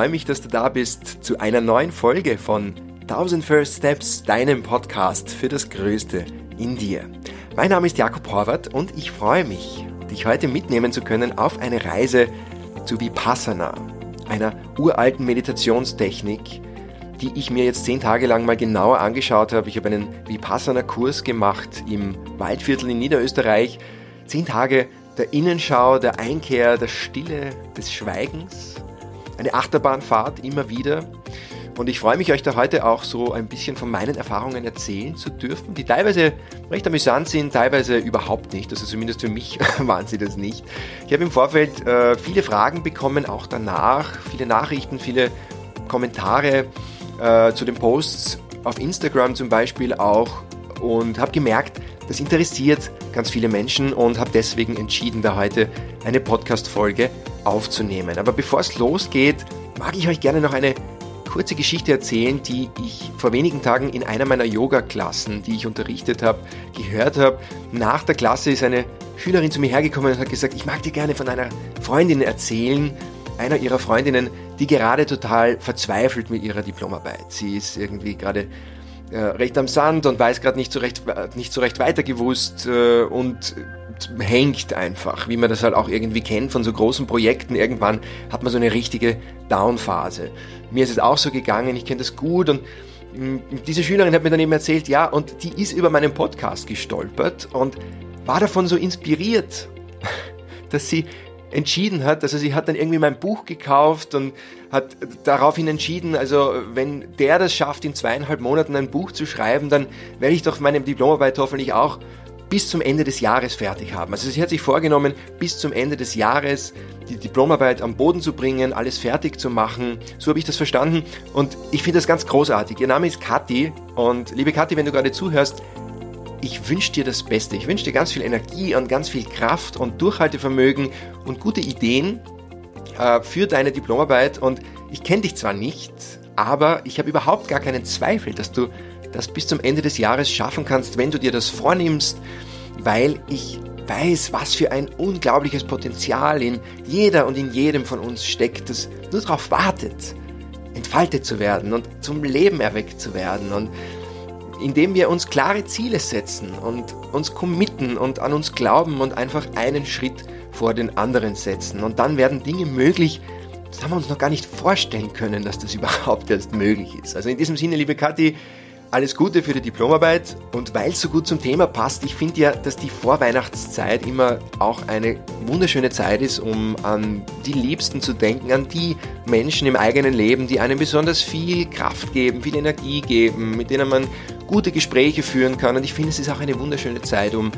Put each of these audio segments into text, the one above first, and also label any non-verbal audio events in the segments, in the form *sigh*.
freue mich, dass du da bist zu einer neuen Folge von 1000 First Steps, deinem Podcast für das Größte in dir. Mein Name ist Jakob Horvath und ich freue mich, dich heute mitnehmen zu können auf eine Reise zu Vipassana, einer uralten Meditationstechnik, die ich mir jetzt zehn Tage lang mal genauer angeschaut habe. Ich habe einen Vipassana-Kurs gemacht im Waldviertel in Niederösterreich. Zehn Tage der Innenschau, der Einkehr, der Stille, des Schweigens. Eine Achterbahnfahrt immer wieder. Und ich freue mich, euch da heute auch so ein bisschen von meinen Erfahrungen erzählen zu dürfen, die teilweise recht amüsant sind, teilweise überhaupt nicht. Also zumindest für mich *laughs* waren sie das nicht. Ich habe im Vorfeld äh, viele Fragen bekommen, auch danach, viele Nachrichten, viele Kommentare äh, zu den Posts auf Instagram zum Beispiel auch und habe gemerkt, das interessiert ganz viele Menschen und habe deswegen entschieden, da heute eine Podcast-Folge aufzunehmen. Aber bevor es losgeht, mag ich euch gerne noch eine kurze Geschichte erzählen, die ich vor wenigen Tagen in einer meiner Yoga-Klassen, die ich unterrichtet habe, gehört habe. Nach der Klasse ist eine Schülerin zu mir hergekommen und hat gesagt, ich mag dir gerne von einer Freundin erzählen, einer ihrer Freundinnen, die gerade total verzweifelt mit ihrer Diplomarbeit. Sie ist irgendwie gerade äh, recht am Sand und weiß gerade nicht so recht, nicht so recht weitergewusst äh, und hängt einfach, wie man das halt auch irgendwie kennt von so großen Projekten. Irgendwann hat man so eine richtige Downphase. Mir ist es auch so gegangen, ich kenne das gut und mm, diese Schülerin hat mir dann eben erzählt, ja, und die ist über meinen Podcast gestolpert und war davon so inspiriert, *laughs* dass sie entschieden hat. Also sie hat dann irgendwie mein Buch gekauft und hat daraufhin entschieden, also wenn der das schafft, in zweieinhalb Monaten ein Buch zu schreiben, dann werde ich doch meine Diplomarbeit hoffentlich auch bis zum Ende des Jahres fertig haben. Also sie hat sich vorgenommen, bis zum Ende des Jahres die Diplomarbeit am Boden zu bringen, alles fertig zu machen. So habe ich das verstanden und ich finde das ganz großartig. Ihr Name ist Kathi und liebe Kathi, wenn du gerade zuhörst, ich wünsche dir das Beste. Ich wünsche dir ganz viel Energie und ganz viel Kraft und Durchhaltevermögen und gute Ideen äh, für deine Diplomarbeit. Und ich kenne dich zwar nicht, aber ich habe überhaupt gar keinen Zweifel, dass du das bis zum Ende des Jahres schaffen kannst, wenn du dir das vornimmst, weil ich weiß, was für ein unglaubliches Potenzial in jeder und in jedem von uns steckt, das nur darauf wartet, entfaltet zu werden und zum Leben erweckt zu werden. Und indem wir uns klare Ziele setzen und uns committen und an uns glauben und einfach einen Schritt vor den anderen setzen. Und dann werden Dinge möglich, das haben wir uns noch gar nicht vorstellen können, dass das *laughs* überhaupt erst möglich ist. Also in diesem Sinne, liebe Kathi, alles Gute für die Diplomarbeit und weil es so gut zum Thema passt, ich finde ja, dass die Vorweihnachtszeit immer auch eine wunderschöne Zeit ist, um an die Liebsten zu denken, an die Menschen im eigenen Leben, die einem besonders viel Kraft geben, viel Energie geben, mit denen man gute Gespräche führen kann. Und ich finde, es ist auch eine wunderschöne Zeit, um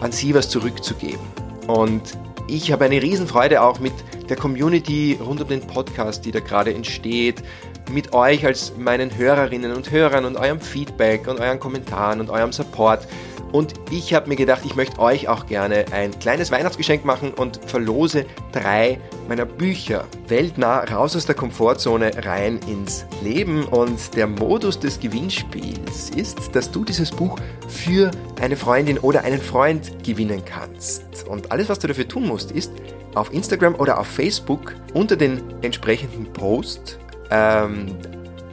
an sie was zurückzugeben. Und ich habe eine Riesenfreude auch mit der Community rund um den Podcast, die da gerade entsteht, mit euch als meinen Hörerinnen und Hörern und eurem Feedback und euren Kommentaren und eurem Support. Und ich habe mir gedacht, ich möchte euch auch gerne ein kleines Weihnachtsgeschenk machen und verlose drei meiner Bücher. Weltnah raus aus der Komfortzone rein ins Leben. Und der Modus des Gewinnspiels ist, dass du dieses Buch für eine Freundin oder einen Freund gewinnen kannst. Und alles, was du dafür tun musst, ist auf Instagram oder auf Facebook unter den entsprechenden Post ähm,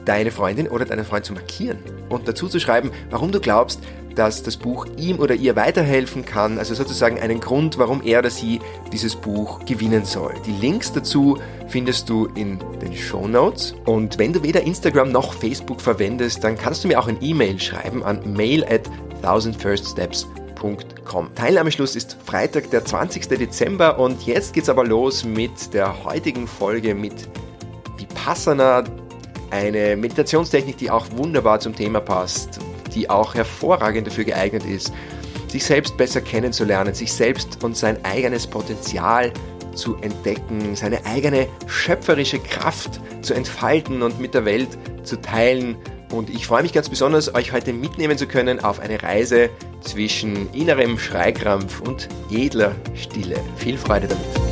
deine Freundin oder deinen Freund zu markieren und dazu zu schreiben, warum du glaubst, dass das Buch ihm oder ihr weiterhelfen kann, also sozusagen einen Grund, warum er oder sie dieses Buch gewinnen soll. Die Links dazu findest du in den Show Notes. Und wenn du weder Instagram noch Facebook verwendest, dann kannst du mir auch ein E-Mail schreiben an mail at 1000firststeps.com. Teilnahmeschluss ist Freitag, der 20. Dezember und jetzt geht's aber los mit der heutigen Folge mit Vipassana, eine Meditationstechnik, die auch wunderbar zum Thema passt, die auch hervorragend dafür geeignet ist, sich selbst besser kennenzulernen, sich selbst und sein eigenes Potenzial zu entdecken, seine eigene schöpferische Kraft zu entfalten und mit der Welt zu teilen. Und ich freue mich ganz besonders, euch heute mitnehmen zu können auf eine Reise zwischen innerem Schreikrampf und edler Stille. Viel Freude damit.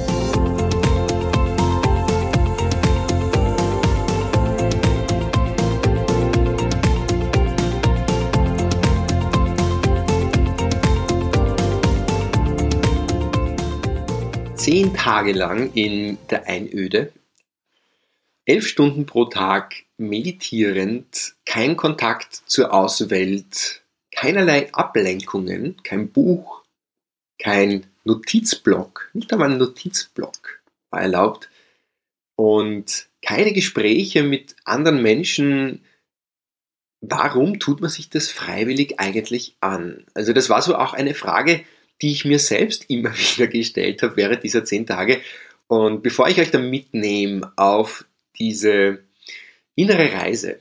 Zehn Tage lang in der Einöde. elf Stunden pro Tag meditierend, kein Kontakt zur Außenwelt, keinerlei Ablenkungen, kein Buch, kein Notizblock, nicht einmal ein Notizblock war erlaubt und keine Gespräche mit anderen Menschen. Warum tut man sich das freiwillig eigentlich an? Also das war so auch eine Frage, die ich mir selbst immer *laughs* wieder gestellt habe während dieser zehn Tage. Und bevor ich euch da mitnehme auf diese innere Reise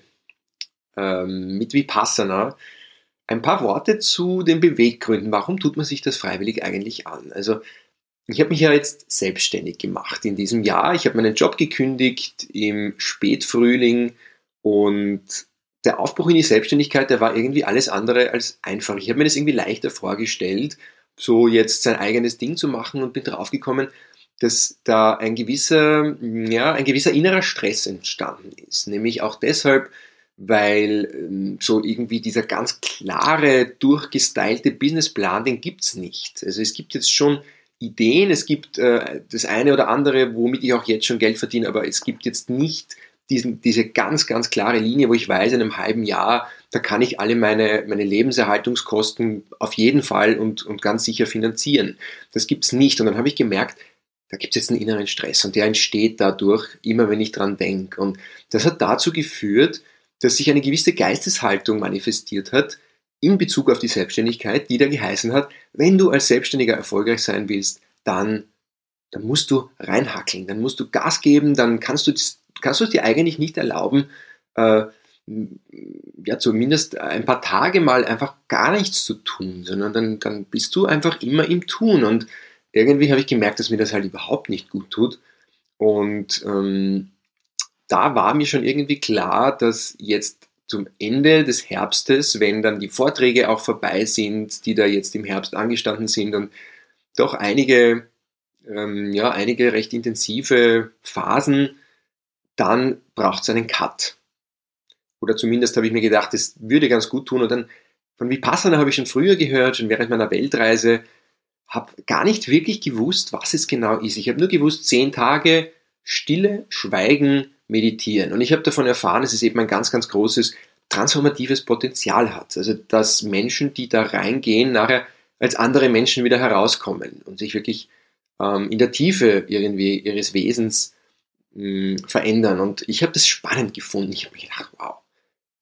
ähm, mit Vipassana, ein paar Worte zu den Beweggründen. Warum tut man sich das freiwillig eigentlich an? Also ich habe mich ja jetzt selbstständig gemacht in diesem Jahr. Ich habe meinen Job gekündigt im Spätfrühling und der Aufbruch in die Selbstständigkeit, der war irgendwie alles andere als einfach. Ich habe mir das irgendwie leichter vorgestellt, so jetzt sein eigenes Ding zu machen und bin draufgekommen, dass da ein gewisser, ja, ein gewisser innerer Stress entstanden ist. Nämlich auch deshalb, weil ähm, so irgendwie dieser ganz klare, durchgestylte Businessplan, den gibt's nicht. Also es gibt jetzt schon Ideen, es gibt äh, das eine oder andere, womit ich auch jetzt schon Geld verdiene, aber es gibt jetzt nicht diesen, diese ganz, ganz klare Linie, wo ich weiß, in einem halben Jahr, da kann ich alle meine, meine Lebenserhaltungskosten auf jeden Fall und, und ganz sicher finanzieren. Das gibt's nicht. Und dann habe ich gemerkt, da gibt es jetzt einen inneren Stress und der entsteht dadurch, immer wenn ich dran denke. Und das hat dazu geführt, dass sich eine gewisse Geisteshaltung manifestiert hat in Bezug auf die Selbstständigkeit, die da geheißen hat, wenn du als Selbstständiger erfolgreich sein willst, dann, dann musst du reinhackeln, dann musst du Gas geben, dann kannst du, kannst es dir eigentlich nicht erlauben, äh, ja, zumindest ein paar Tage mal einfach gar nichts zu tun, sondern dann, dann bist du einfach immer im Tun und irgendwie habe ich gemerkt, dass mir das halt überhaupt nicht gut tut und ähm, da war mir schon irgendwie klar, dass jetzt zum Ende des Herbstes, wenn dann die Vorträge auch vorbei sind, die da jetzt im Herbst angestanden sind und doch einige, ähm, ja, einige recht intensive Phasen, dann braucht es einen Cut. Oder zumindest habe ich mir gedacht, das würde ganz gut tun. Und dann von Vipassana habe ich schon früher gehört, schon während meiner Weltreise, habe gar nicht wirklich gewusst, was es genau ist. Ich habe nur gewusst, zehn Tage Stille, Schweigen, meditieren. Und ich habe davon erfahren, dass es eben ein ganz, ganz großes transformatives Potenzial hat. Also dass Menschen, die da reingehen, nachher als andere Menschen wieder herauskommen und sich wirklich ähm, in der Tiefe irgendwie ihres Wesens mh, hm, verändern. Und ich habe das spannend gefunden. Ich habe mir gedacht, wow,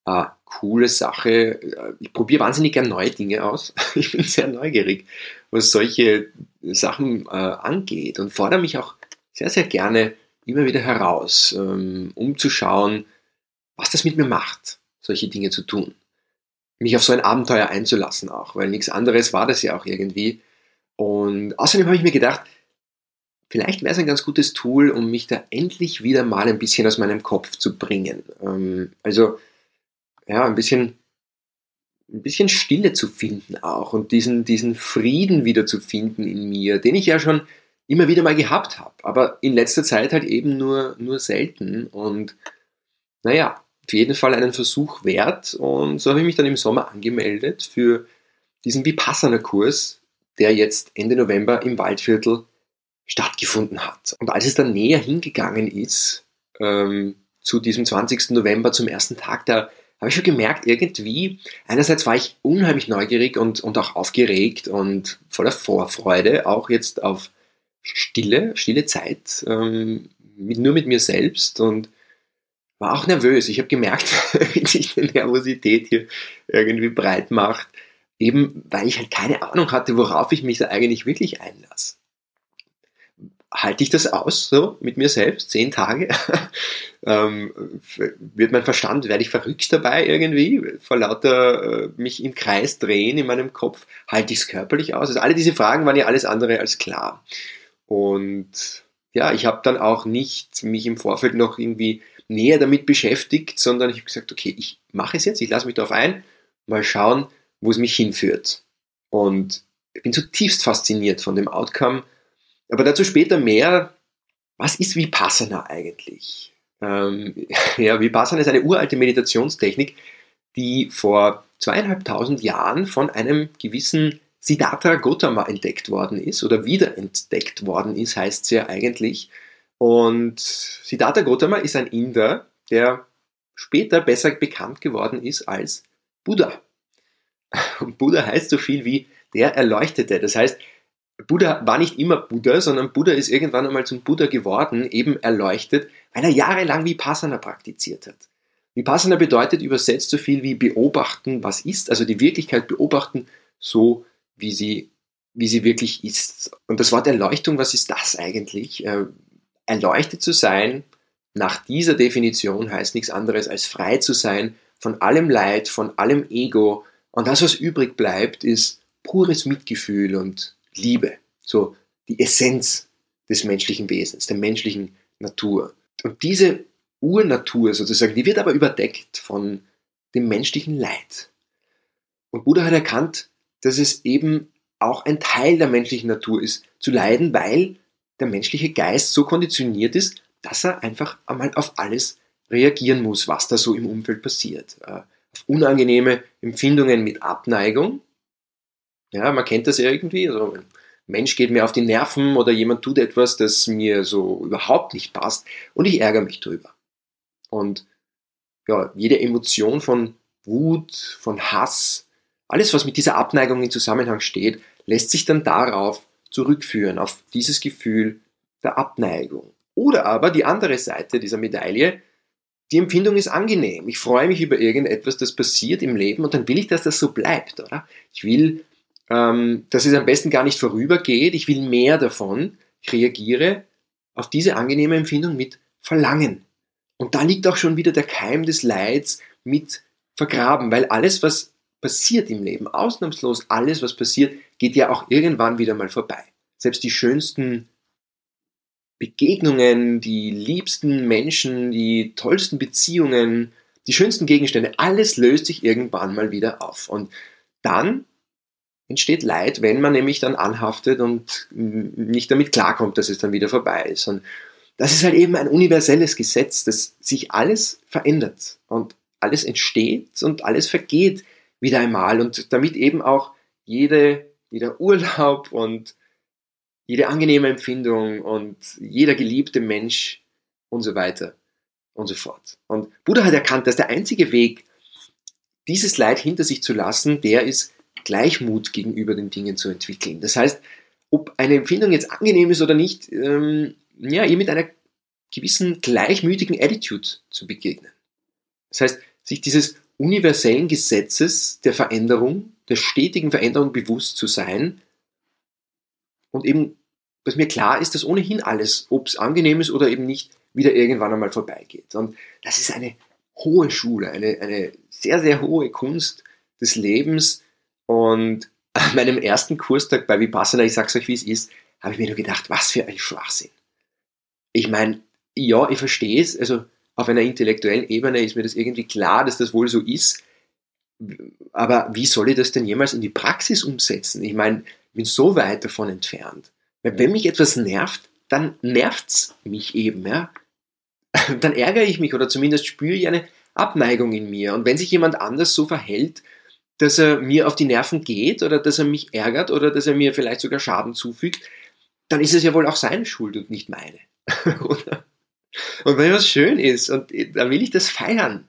äh, coole Sache. Ich probiere wahnsinnig gern neue Dinge aus. *laughs* Ich bin sehr neugierig, was solche Sachen äh, angeht und fordere mich auch sehr, sehr gerne immer wieder heraus, ähm, um zu schauen, was das mit mir macht, solche Dinge zu tun. Mich auf so ein Abenteuer einzulassen auch, weil nichts anderes war das ja auch irgendwie. Und außerdem habe ich mir gedacht, vielleicht wäre es ein ganz gutes Tool, um mich da endlich wieder mal ein bisschen aus meinem Kopf zu bringen. Ähm, also, ja, ein bisschen, ein bisschen Stille zu finden auch und diesen, diesen Frieden wieder zu finden in mir, den ich ja schon immer wieder mal gehabt habe, aber in letzter Zeit halt eben nur, nur selten und naja, auf jeden Fall einen Versuch wert und so habe ich mich dann im Sommer angemeldet für diesen Vipassana-Kurs, der jetzt Ende November im Waldviertel stattgefunden hat. Und als es dann näher hingegangen ist, ähm, zu diesem 20. November, zum ersten Tag, da habe ich schon gemerkt, irgendwie, einerseits war ich unheimlich neugierig und, und auch aufgeregt und voller Vorfreude, auch jetzt auf Stille, stille Zeit, ähm, mit, nur mit mir selbst und war auch nervös. Ich habe gemerkt, *laughs* wie sich die Nervosität hier irgendwie breit macht, eben weil ich halt keine Ahnung hatte, worauf ich mich da eigentlich wirklich einlasse. Halte ich das aus, so mit mir selbst, zehn Tage? *laughs* ähm, wird mein Verstand, werde ich verrückt dabei irgendwie, vor lauter äh, mich im Kreis drehen in meinem Kopf? Halte ich es körperlich aus? Also alle diese Fragen waren ja alles andere als klar. Und ja, ich habe dann auch nicht mich im Vorfeld noch irgendwie näher damit beschäftigt, sondern ich habe gesagt, okay, ich mache es jetzt, ich lasse mich darauf ein, mal schauen, wo es mich hinführt. Und ich bin zutiefst fasziniert von dem Outcome. Aber dazu später mehr, was ist Vipassana eigentlich? Ähm, *laughs* ja, Vipassana ist eine uralte Meditationstechnik, die vor zweieinhalbtausend Jahren von einem gewissen Siddhartha Gautama entdeckt worden ist oder wiederentdeckt worden ist, heißt es ja eigentlich. Und Siddhartha Gautama ist ein Inder, der später besser bekannt geworden ist als Buddha. *laughs* Und Buddha heißt so viel wie der Erleuchtete. Das heißt, Buddha war nicht immer Buddha, sondern Buddha ist irgendwann einmal zum Buddha geworden, eben erleuchtet, weil er jahrelang Vipassana praktiziert hat. Vipassana bedeutet übersetzt so viel wie beobachten, was ist, also die Wirklichkeit beobachten, so wie sie, wie sie wirklich ist. Und das Wort Erleuchtung, was ist das eigentlich? Äh, erleuchtet zu sein, nach dieser Definition heißt nichts anderes als frei zu sein von allem Leid, von allem Ego. Und das, was übrig bleibt, ist pures Mitgefühl und Liebe. So die Essenz des menschlichen Wesens, der menschlichen Natur. Und diese Urnatur sozusagen, die wird aber überdeckt von dem menschlichen Leid. Und Buddha hat erkannt, dass es eben auch ein Teil der menschlichen Natur ist, zu leiden, weil der menschliche Geist so konditioniert ist, dass er einfach einmal auf alles reagieren muss, was da so im Umfeld passiert. Äh, auf unangenehme Empfindungen mit Abneigung. Ja, man kennt das ja irgendwie. Also ein Mensch geht mir auf die Nerven oder jemand tut etwas, das mir so überhaupt nicht passt und ich ärgere mich drüber. Und ja, jede Emotion von Wut, von Hass, alles, was mit dieser Abneigung in Zusammenhang steht, lässt sich dann darauf zurückführen, auf dieses Gefühl der Abneigung. Oder aber die andere Seite dieser Medaille, die Empfindung ist angenehm. Ich freue mich über irgendetwas, das passiert im Leben und dann will ich, dass das so bleibt, oder? Ich will, ähm, dass es am besten gar nicht vorübergeht. Ich will mehr davon. Ich reagiere auf diese angenehme Empfindung mit Verlangen. Und da liegt auch schon wieder der Keim des Leids mit vergraben, weil alles, was passiert im Leben, ausnahmslos alles, was passiert, geht ja auch irgendwann wieder mal vorbei. Selbst die schönsten Begegnungen, die liebsten Menschen, die tollsten Beziehungen, die schönsten Gegenstände, alles löst sich irgendwann mal wieder auf. Und dann entsteht Leid, wenn man nämlich dann anhaftet und nicht damit klarkommt, dass es dann wieder vorbei ist. Und das ist halt eben ein universelles Gesetz, dass sich alles verändert und alles entsteht und alles vergeht wieder einmal und damit eben auch jede, jeder Urlaub und jede angenehme Empfindung und jeder geliebte Mensch und so weiter und so fort. Und Buddha hat erkannt, dass der einzige Weg, dieses Leid hinter sich zu lassen, der ist, Gleichmut gegenüber den Dingen zu entwickeln. Das heißt, ob eine Empfindung jetzt angenehm ist oder nicht, ähm, ja, ihr mit einer gewissen gleichmütigen Attitude zu begegnen. Das heißt, sich dieses universellen Gesetzes der Veränderung, der stetigen Veränderung bewusst zu sein und eben, dass mir klar ist, dass ohnehin alles, ob es angenehm ist oder eben nicht, wieder irgendwann einmal vorbeigeht. Und das ist eine hohe Schule, eine, eine sehr, sehr hohe Kunst des Lebens. Und an meinem ersten Kurstag bei Vipassana, ich sag's euch wie es ist, habe ich mir nur gedacht, was für ein Schwachsinn. Ich meine, ja, ich verstehe es, also auf einer intellektuellen Ebene ist mir das irgendwie klar, dass das wohl so ist. Aber wie soll ich das denn jemals in die Praxis umsetzen? Ich meine, ich bin so weit davon entfernt. Weil wenn mich etwas nervt, dann nervt's mich eben, ja. Dann ärgere ich mich oder zumindest spüre ich eine Abneigung in mir. Und wenn sich jemand anders so verhält, dass er mir auf die Nerven geht oder dass er mich ärgert oder dass er mir vielleicht sogar Schaden zufügt, dann ist es ja wohl auch seine Schuld und nicht meine. *laughs* Und wenn was schön ist, und dann will ich das feiern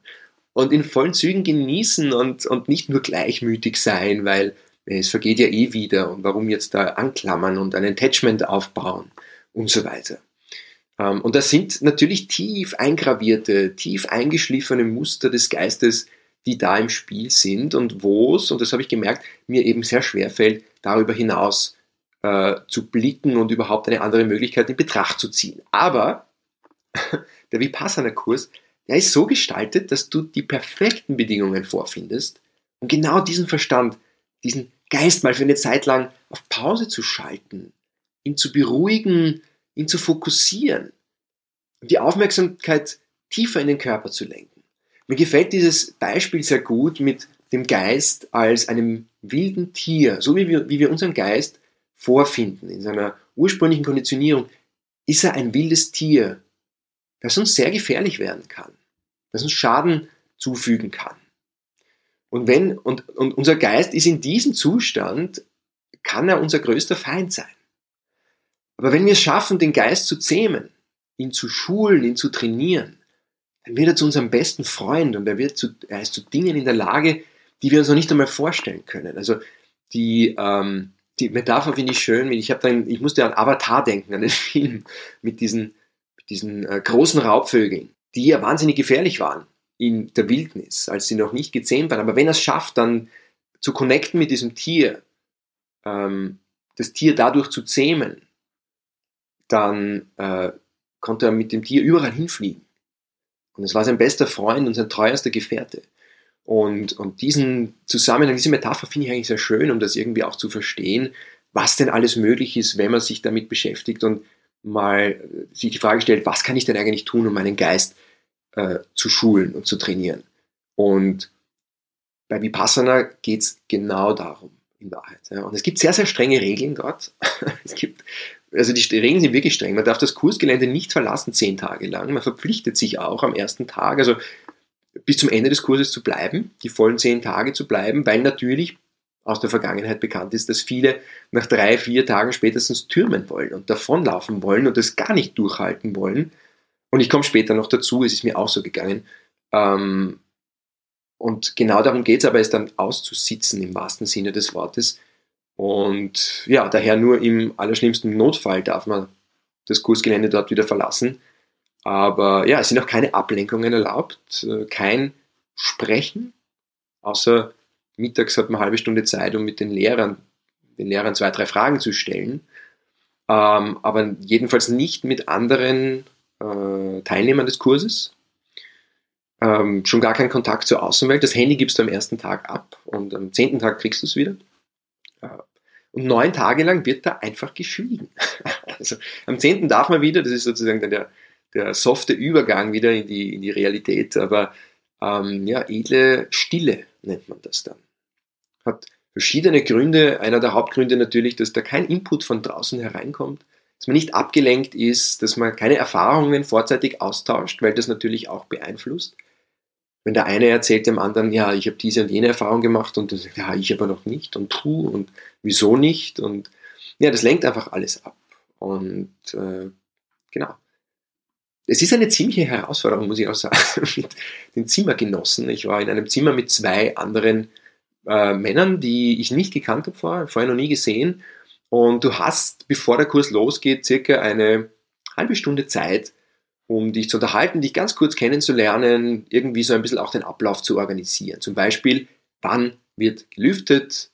und in vollen Zügen genießen und, und nicht nur gleichmütig sein, weil es vergeht ja eh wieder und warum jetzt da anklammern und ein Attachment aufbauen und so weiter. Ähm, und das sind natürlich tief eingravierte, tief eingeschliffene Muster des Geistes, die da im Spiel sind und wo es, und das habe ich gemerkt, mir eben sehr schwer fällt, darüber hinaus äh, zu blicken und überhaupt eine andere Möglichkeit in Betracht zu ziehen. Aber *laughs* der Vipassana-Kurs, der ist so gestaltet, dass du die perfekten Bedingungen vorfindest, um genau diesen Verstand, diesen Geist mal für eine Zeit lang auf Pause zu schalten, ihn zu beruhigen, ihn zu fokussieren die Aufmerksamkeit tiefer in den Körper zu lenken. Mir gefällt dieses Beispiel sehr gut mit dem Geist als einem wilden Tier, so wie wir, wie wir unseren Geist vorfinden in seiner ursprünglichen Konditionierung, ist er ein wildes Tier, das uns sehr gefährlich werden kann, das uns Schaden zufügen kann. Und wenn, und, und unser Geist ist in diesem Zustand, kann er unser größter Feind sein. Aber wenn wir es schaffen, den Geist zu zähmen, ihn zu schulen, ihn zu trainieren, dann wird er zu unserem besten Freund und er, wird zu, er ist zu Dingen in der Lage, die wir uns noch nicht einmal vorstellen können. Also die, ähm, die Metapher finde ich schön. Ich, dann, ich musste an Avatar denken, an den *laughs* Film mit diesen, mit diesen äh, großen Raubvögeln, die ja wahnsinnig gefährlich waren in der Wildnis, als sie noch nicht gezähmt waren. Aber wenn er es schafft, dann zu connecten mit diesem Tier, ähm, das Tier dadurch zu zähmen, dann äh, konnte er mit dem Tier überall hinfliegen. Und es war sein bester Freund und sein treuerster Gefährte. Und, und diesen Zusammenhang, diese Metapher finde ich eigentlich sehr schön, um das irgendwie auch zu verstehen, was denn alles möglich ist, wenn man sich damit beschäftigt und mal sich die Frage stellt, was kann ich denn eigentlich tun, um meinen Geist äh, zu schulen und zu trainieren. Und bei Vipassana geht es genau darum, in Wahrheit. Ja. Und es gibt sehr, sehr strenge Regeln dort. *laughs* es gibt, also die Regeln sind wirklich streng. Man darf das Kursgelände nicht verlassen zehn Tage lang. Man verpflichtet sich auch am ersten Tag, also bis zum Ende des Kurses zu bleiben, die vollen zehn Tage zu bleiben, weil natürlich aus der Vergangenheit bekannt ist, dass viele nach drei, vier Tagen spätestens türmen wollen und davonlaufen wollen und das gar nicht durchhalten wollen. Und ich komme später noch dazu, es ist mir auch so gegangen. Ähm, und genau darum geht es aber, es dann auszusitzen im wahrsten Sinne des Wortes. Und ja, daher nur im allerschlimmsten Notfall darf man das Kursgelände dort wieder verlassen. Aber ja, es sind auch keine Ablenkungen erlaubt, äh, kein Sprechen, außer mittags hat man eine halbe Stunde Zeit, um mit den Lehrern, den Lehrern zwei, drei Fragen zu stellen. Ähm, aber jedenfalls nicht mit anderen äh, Teilnehmern des Kurses. Ähm, schon gar keinen Kontakt zur Außenwelt. Das Handy gibst du am ersten Tag ab und am zehnten Tag kriegst du es wieder. Und neun Tage lang wird da einfach geschwiegen. *laughs* also am zehnten darf man wieder, das ist sozusagen dann der, der softe Übergang wieder in die, in die Realität, aber ähm, ja, edle Stille nennt man das dann. Hat verschiedene Gründe. Einer der Hauptgründe natürlich, dass da kein Input von draußen hereinkommt dass man nicht abgelenkt ist, dass man keine Erfahrungen vorzeitig austauscht, weil das natürlich auch beeinflusst. Wenn der eine erzählt dem anderen, ja, ich habe diese und jene Erfahrung gemacht und sagt, ja, ich aber noch nicht und tu und wieso nicht und ja, das lenkt einfach alles ab. Und äh, genau. Es ist eine ziemliche Herausforderung, muss ich auch sagen, *laughs* mit den Zimmergenossen. Ich war in einem Zimmer mit zwei anderen äh, Männern, die ich nicht gekannt habe vorher, vorher noch nie gesehen und du hast, bevor der Kurs losgeht, circa eine halbe Stunde Zeit, um dich zu unterhalten, dich ganz kurz kennenzulernen, irgendwie so ein bisschen auch den Ablauf zu organisieren. Zum Beispiel, wann wird gelüftet,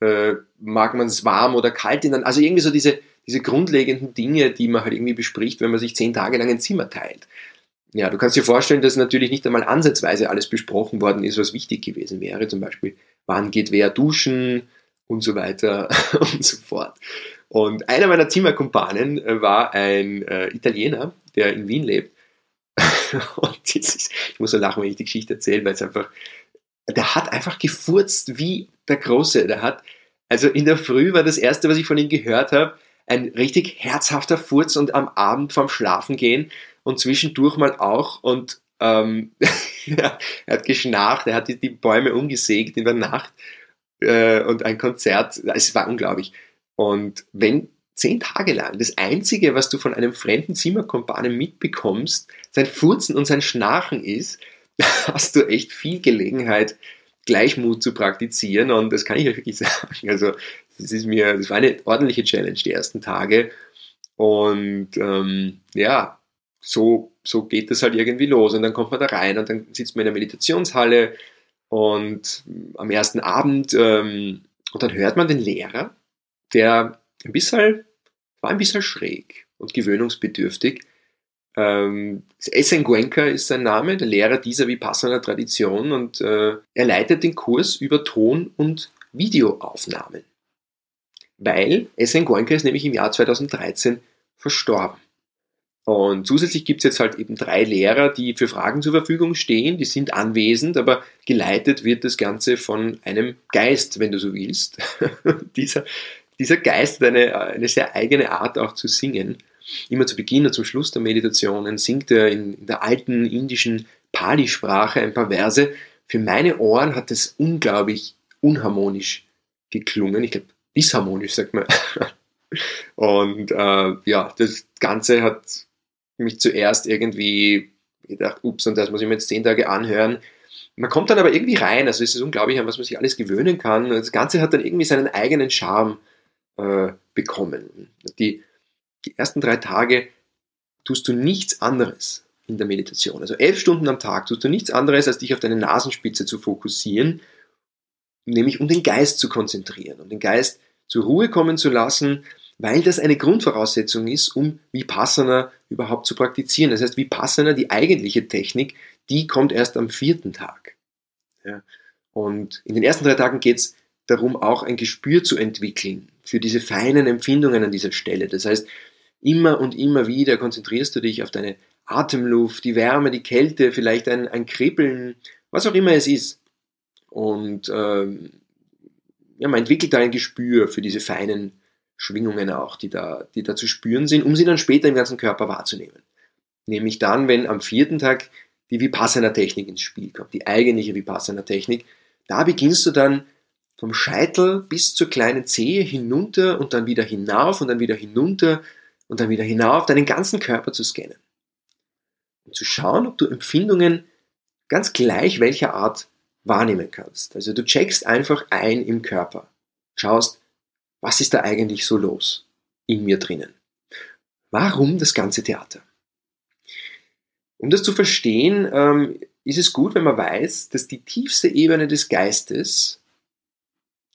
äh, mag man es warm oder kalt in also irgendwie so diese, diese grundlegenden Dinge, die man halt irgendwie bespricht, wenn man sich zehn Tage lang ein Zimmer teilt. Ja, du kannst dir vorstellen, dass natürlich nicht einmal ansatzweise alles besprochen worden ist, was wichtig gewesen wäre. Zum Beispiel, wann geht wer duschen, und so weiter *laughs* und so fort. Und einer meiner Zimmerkumpanen äh, war ein äh, Italiener, der in Wien lebt. *laughs* und ist, ich muss so lachen, wenn ich die Geschichte erzähle, weil es einfach, der hat einfach gefurzt wie der Große. Der hat, also in der Früh war das erste, was ich von ihm gehört habe, ein richtig herzhafter Furz und am Abend vorm Schlafen gehen und zwischendurch mal auch und ähm, *laughs* er hat geschnarcht, er hat die, Bäume umgesägt in der Nacht äh, und ein Konzert. Es war unglaublich. Und wenn zehn Tage lang das Einzige, was du von einem fremden Zimmerkompanen mitbekommst, sein Furzen und sein Schnarchen ist, *laughs* hast du echt viel Gelegenheit, Gleichmut zu praktizieren. Und das kann ich euch wirklich sagen. Also, das ist mir, das war eine ordentliche Challenge die ersten Tage. Und ähm, ja, so, so geht das halt irgendwie los. Und dann kommt man da rein und dann sitzt man in der Meditationshalle und am ersten Abend, ähm, und dann hört man den Lehrer, der ein bisschen, war ein bisschen schräg und gewöhnungsbedürftig. Ähm, Essen Guenka ist sein Name, der Lehrer dieser Vipassana Tradition und äh, er leitet den Kurs über Ton- und Videoaufnahmen. Weil Essen Guenka ist nämlich im Jahr 2013 verstorben. Und zusätzlich gibt es jetzt halt eben drei Lehrer, die für Fragen zur Verfügung stehen, die sind anwesend, aber geleitet wird das Ganze von einem Geist, wenn du so willst. *laughs* dieser, dieser Geist hat eine, eine sehr eigene Art auch zu singen. Immer zu Beginn und zum Schluss der Meditationen singt er in, der alten indischen Pali-Sprache ein paar Verse. Für meine Ohren hat es unglaublich unharmonisch geklungen. Ich glaube, disharmonisch sagt man. *laughs* Und äh, ja, das Ganze hat mich zuerst irgendwie gedacht, ups, und das muss ich mir jetzt zehn Tage anhören. Man kommt dann aber irgendwie rein, also es ist unglaublich, an was man sich alles gewöhnen kann. Das Ganze hat dann irgendwie seinen eigenen Charme äh, bekommen. Die, die ersten drei Tage tust du nichts anderes in der Meditation. Also elf Stunden am Tag tust du nichts anderes, als dich auf deine Nasenspitze zu fokussieren, nämlich um den Geist zu konzentrieren, um den Geist zur Ruhe kommen zu lassen, weil das eine Grundvoraussetzung ist, um Vipassana überhaupt zu praktizieren. Das heißt, Vipassana, die eigentliche Technik, die kommt erst am vierten Tag. Ja. Und in den ersten drei Tagen geht es darum, auch ein Gespür zu entwickeln für diese feinen Empfindungen an dieser Stelle. Das heißt, immer und immer wieder konzentrierst du dich auf deine Atemluft, die Wärme, die Kälte, vielleicht ein, ein Kribbeln, was auch immer es ist. Und ähm, ja, man entwickelt da ein Gespür für diese feinen Schwingungen auch, die da, die da zu spüren sind, um sie dann später im ganzen Körper wahrzunehmen. Nämlich dann, wenn am vierten Tag die Vipassana-Technik ins Spiel kommt, die eigentliche Vipassana-Technik, da beginnst du dann vom Scheitel bis zur kleinen Zehe hinunter und dann wieder hinauf und dann wieder hinunter und dann wieder hinauf, deinen ganzen Körper zu scannen. Und zu schauen, ob du Empfindungen ganz gleich welcher Art wahrnehmen kannst. Also du checkst einfach ein im Körper. Schaust, was ist da eigentlich so los in mir drinnen? Warum das ganze Theater? Um das zu verstehen, ähm, ist es gut, wenn man weiß, dass die tiefste Ebene des Geistes,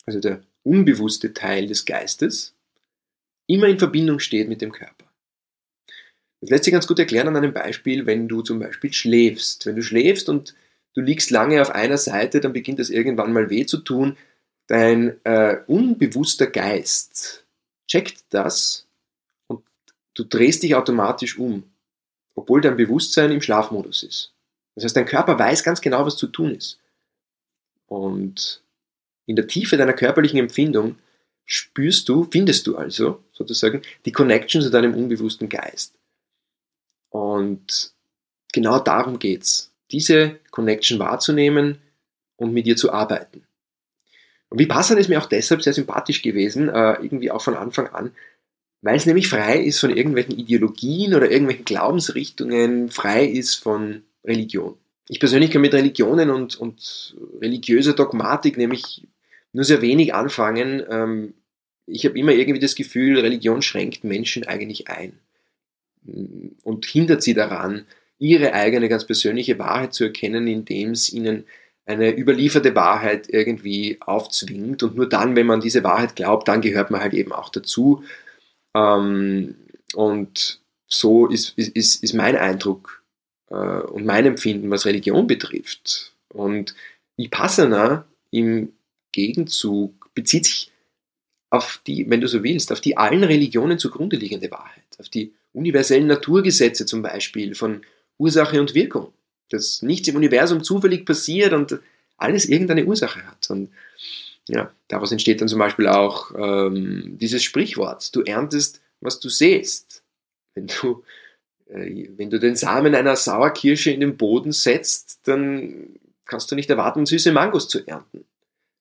also der unbewusste Teil des Geistes, immer in Verbindung steht mit dem Körper. Das lässt sich ganz gut erklären an einem Beispiel, wenn du zum Beispiel schläfst. Wenn du schläfst und du liegst lange auf einer Seite, dann beginnt das irgendwann mal weh zu tun. Dein äh, unbewusster Geist checkt das und du drehst dich automatisch um, obwohl dein Bewusstsein im Schlafmodus ist. Das heißt, dein Körper weiß ganz genau, was zu tun ist. Und in der Tiefe deiner körperlichen Empfindung spürst du, findest du also sozusagen die Connection zu deinem unbewussten Geist. Und genau darum geht's, diese Connection wahrzunehmen und mit ihr zu arbeiten. Und Vipassana ist mir auch deshalb sehr sympathisch gewesen, äh, irgendwie auch von Anfang an, weil es nämlich frei ist von irgendwelchen Ideologien oder irgendwelchen Glaubensrichtungen, frei ist von Religion. Ich persönlich kann mit Religionen und, und religiöser Dogmatik nämlich nur sehr wenig anfangen. Ähm, ich habe immer irgendwie das Gefühl, Religion schränkt Menschen eigentlich ein und hindert sie daran, ihre eigene ganz persönliche Wahrheit zu erkennen, indem es ihnen eine überlieferte Wahrheit irgendwie aufzwingt. Und nur dann, wenn man diese Wahrheit glaubt, dann gehört man halt eben auch dazu. Ähm, und so ist, ist, ist mein Eindruck äh, und mein Empfinden, was Religion betrifft. Und Vipassana im Gegenzug bezieht sich auf die, wenn du so willst, auf die allen Religionen zugrunde liegende Wahrheit, auf die universellen Naturgesetze zum Beispiel von Ursache und Wirkung, dass nichts im Universum zufällig passiert und alles irgendeine Ursache hat. Und ja, daraus entsteht dann zum Beispiel auch ähm, dieses Sprichwort, du erntest, was du sähst. Wenn du, äh, wenn du den Samen einer Sauerkirsche in den Boden setzt, dann kannst du nicht erwarten, süße Mangos zu ernten,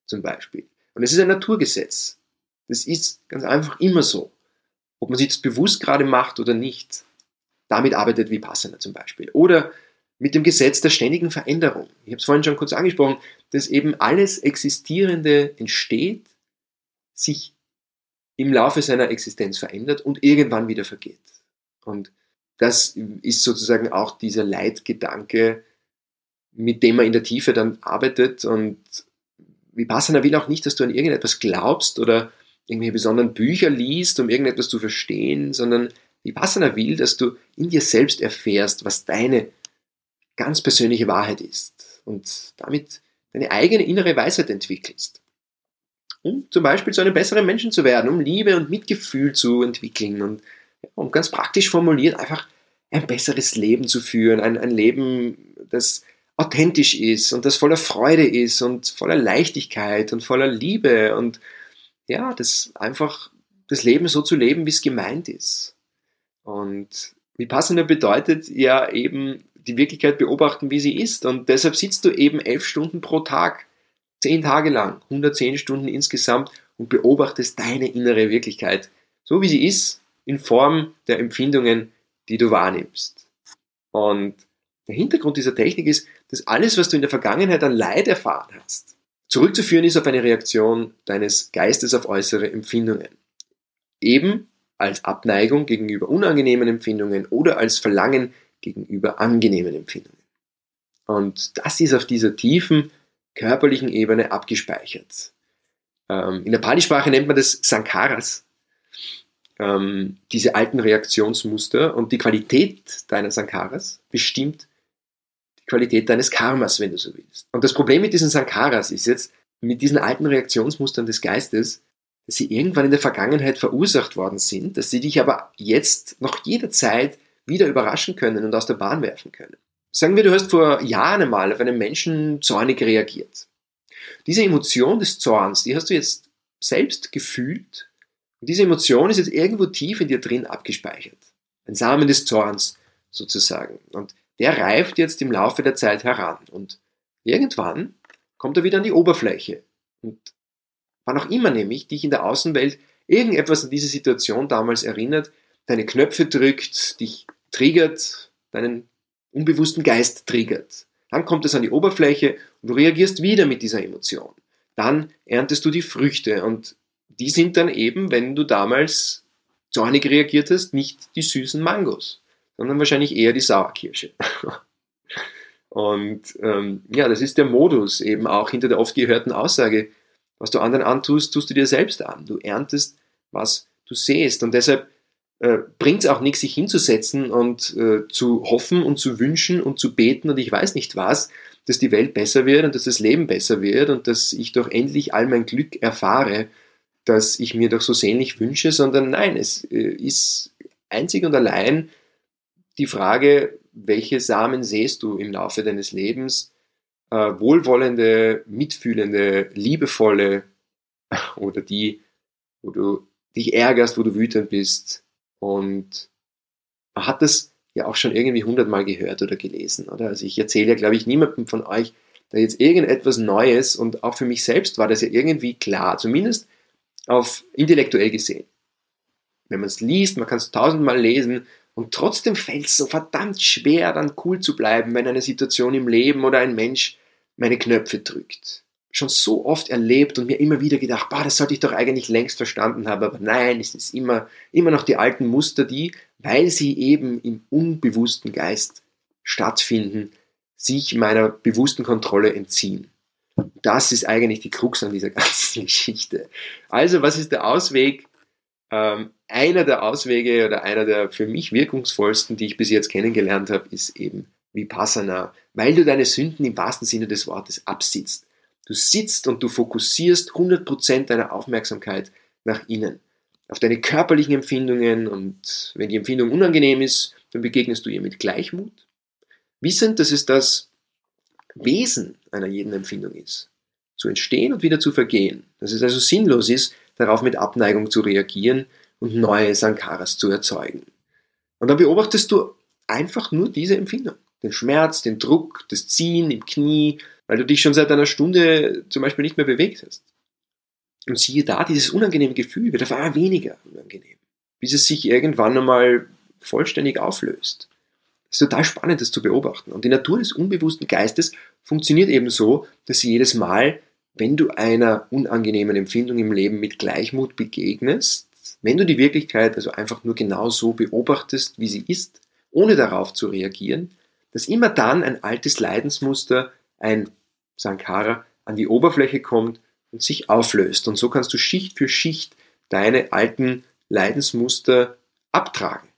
zum Beispiel. Und es ist ein Naturgesetz. Das ist ganz einfach immer so. Ob man sich das bewusst gerade macht oder nicht. Damit arbeitet Vipassana zum Beispiel. Oder mit dem Gesetz der ständigen Veränderung. Ich habe es vorhin schon kurz angesprochen, dass eben alles Existierende entsteht, sich im Laufe seiner Existenz verändert und irgendwann wieder vergeht. Und das ist sozusagen auch dieser Leitgedanke, mit dem man in der Tiefe dann arbeitet. Und Vipassana will auch nicht, dass du an irgendetwas glaubst oder irgendwelche besonderen Bücher liest, um irgendetwas zu verstehen, sondern Vipassana will, dass du in dir selbst erfährst, was deine ganz persönliche Wahrheit ist und damit deine eigene innere Weisheit entwickelst. Um zum Beispiel zu einem besseren Menschen zu werden, um Liebe und Mitgefühl zu entwickeln und um ganz praktisch formuliert einfach ein besseres Leben zu führen, ein, ein Leben, das authentisch ist und das voller Freude ist und voller Leichtigkeit und voller Liebe und ja, das einfach das Leben so zu leben, wie es gemeint ist. Und Vipassana bedeutet ja eben die Wirklichkeit beobachten, wie sie ist. Und deshalb sitzt du eben elf Stunden pro Tag, zehn Tage lang, 110 Stunden insgesamt und beobachtest deine innere Wirklichkeit, so wie sie ist, in Form der Empfindungen, die du wahrnimmst. Und der Hintergrund dieser Technik ist, dass alles, was du in der Vergangenheit an Leid erfahren hast, zurückzuführen ist auf eine Reaktion deines Geistes auf äußere Empfindungen. Eben als Abneigung gegenüber unangenehmen Empfindungen oder als Verlangen gegenüber angenehmen Empfindungen. Und das ist auf dieser tiefen körperlichen Ebene abgespeichert. Ähm, in der Pali-Sprache nennt man das Sankaras, ähm, diese alten Reaktionsmuster und die Qualität deiner Sankaras bestimmt Qualität deines Karmas, wenn du so willst. Und das Problem mit diesen Sankaras ist jetzt, mit diesen alten Reaktionsmustern des Geistes, dass sie irgendwann in der Vergangenheit verursacht worden sind, dass sie dich aber jetzt noch jederzeit wieder überraschen können und aus der Bahn werfen können. Sagen wir, du hast vor Jahren einmal auf einen Menschen zornig reagiert. Diese Emotion des Zorns, die hast du jetzt selbst gefühlt und diese Emotion ist jetzt irgendwo tief in dir drin abgespeichert. Ein Samen des Zorns sozusagen. Und der reift jetzt im Laufe der Zeit heran. Und irgendwann kommt er wieder an die Oberfläche. Und wann auch immer nämlich dich in der Außenwelt irgendetwas an diese Situation damals erinnert, deine Knöpfe drückt, dich triggert, deinen unbewussten Geist triggert. Dann kommt es an die Oberfläche und du reagierst wieder mit dieser Emotion. Dann erntest du die Früchte und die sind dann eben, wenn du damals zornig reagiert hast, nicht die süßen Mangos, sondern wahrscheinlich eher die Sauerkirsche. *laughs* Und ähm, ja, das ist der Modus eben auch hinter der oft gehörten Aussage, was du anderen antust, tust du dir selbst an. Du erntest, was du sähst. Und deshalb äh, bringt es auch nichts, sich hinzusetzen und äh, zu hoffen und zu wünschen und zu beten und ich weiß nicht was, dass die Welt besser wird und dass das Leben besser wird und dass ich doch endlich all mein Glück erfahre, das ich mir doch so sehnlich wünsche, sondern nein, es äh, ist einzig und allein die Frage, welche Samen sähst du im Laufe deines Lebens? Äh, wohlwollende, mitfühlende, liebevolle *laughs* oder die, wo du dich ärgerst, wo du wütend bist. Und man hat das ja auch schon irgendwie hundertmal gehört oder gelesen, oder? Also ich erzähle ja, glaube ich, niemandem von euch da jetzt irgendetwas Neues und auch für mich selbst war das ja irgendwie klar, zumindest auf intellektuell gesehen. Wenn man es liest, man kann es tausendmal lesen und trotzdem fällt es so verdammt schwer, dann cool zu bleiben, wenn eine Situation im Leben oder ein Mensch meine Knöpfe drückt. Schon so oft erlebt und mir immer wieder gedacht, bah, das sollte ich doch eigentlich längst verstanden haben, aber nein, es ist immer, immer noch die alten Muster, die, weil sie eben im unbewussten Geist stattfinden, sich meiner bewussten Kontrolle entziehen. Das ist eigentlich die Krux an dieser *laughs* ganzen Geschichte. Also, was ist der Ausweg? Ähm, einer der Auswege oder einer der für mich wirkungsvollsten, die ich bis jetzt kennengelernt habe, ist eben Vipassana, weil du deine Sünden im wahrsten Sinne des Wortes absitzt. Du sitzt und du fokussierst 100% deiner Aufmerksamkeit nach innen, auf deine körperlichen Empfindungen und wenn die Empfindung unangenehm ist, dann begegnest du ihr mit Gleichmut, wissend, dass es das Wesen einer jeden Empfindung ist, zu entstehen und wieder zu vergehen, dass es also sinnlos ist, darauf mit Abneigung zu reagieren und neue Sankaras zu erzeugen. Und dann beobachtest du einfach nur diese Empfindung. Den Schmerz, den Druck, das Ziehen im Knie, weil du dich schon seit einer Stunde zum Beispiel nicht mehr bewegt hast. Und siehe da, dieses unangenehme Gefühl wird auf einmal weniger unangenehm, bis es sich irgendwann einmal vollständig auflöst. Es ist total spannend, das zu beobachten. Und die Natur des unbewussten Geistes funktioniert eben so, dass sie jedes Mal, wenn du einer unangenehmen Empfindung im Leben mit Gleichmut begegnest, wenn du die Wirklichkeit also einfach nur genau so beobachtest, wie sie ist, ohne darauf zu reagieren, dass immer dann ein altes Leidensmuster, ein Sankara, an die Oberfläche kommt und sich auflöst. Und so kannst du Schicht für Schicht deine alten Leidensmuster abtragen.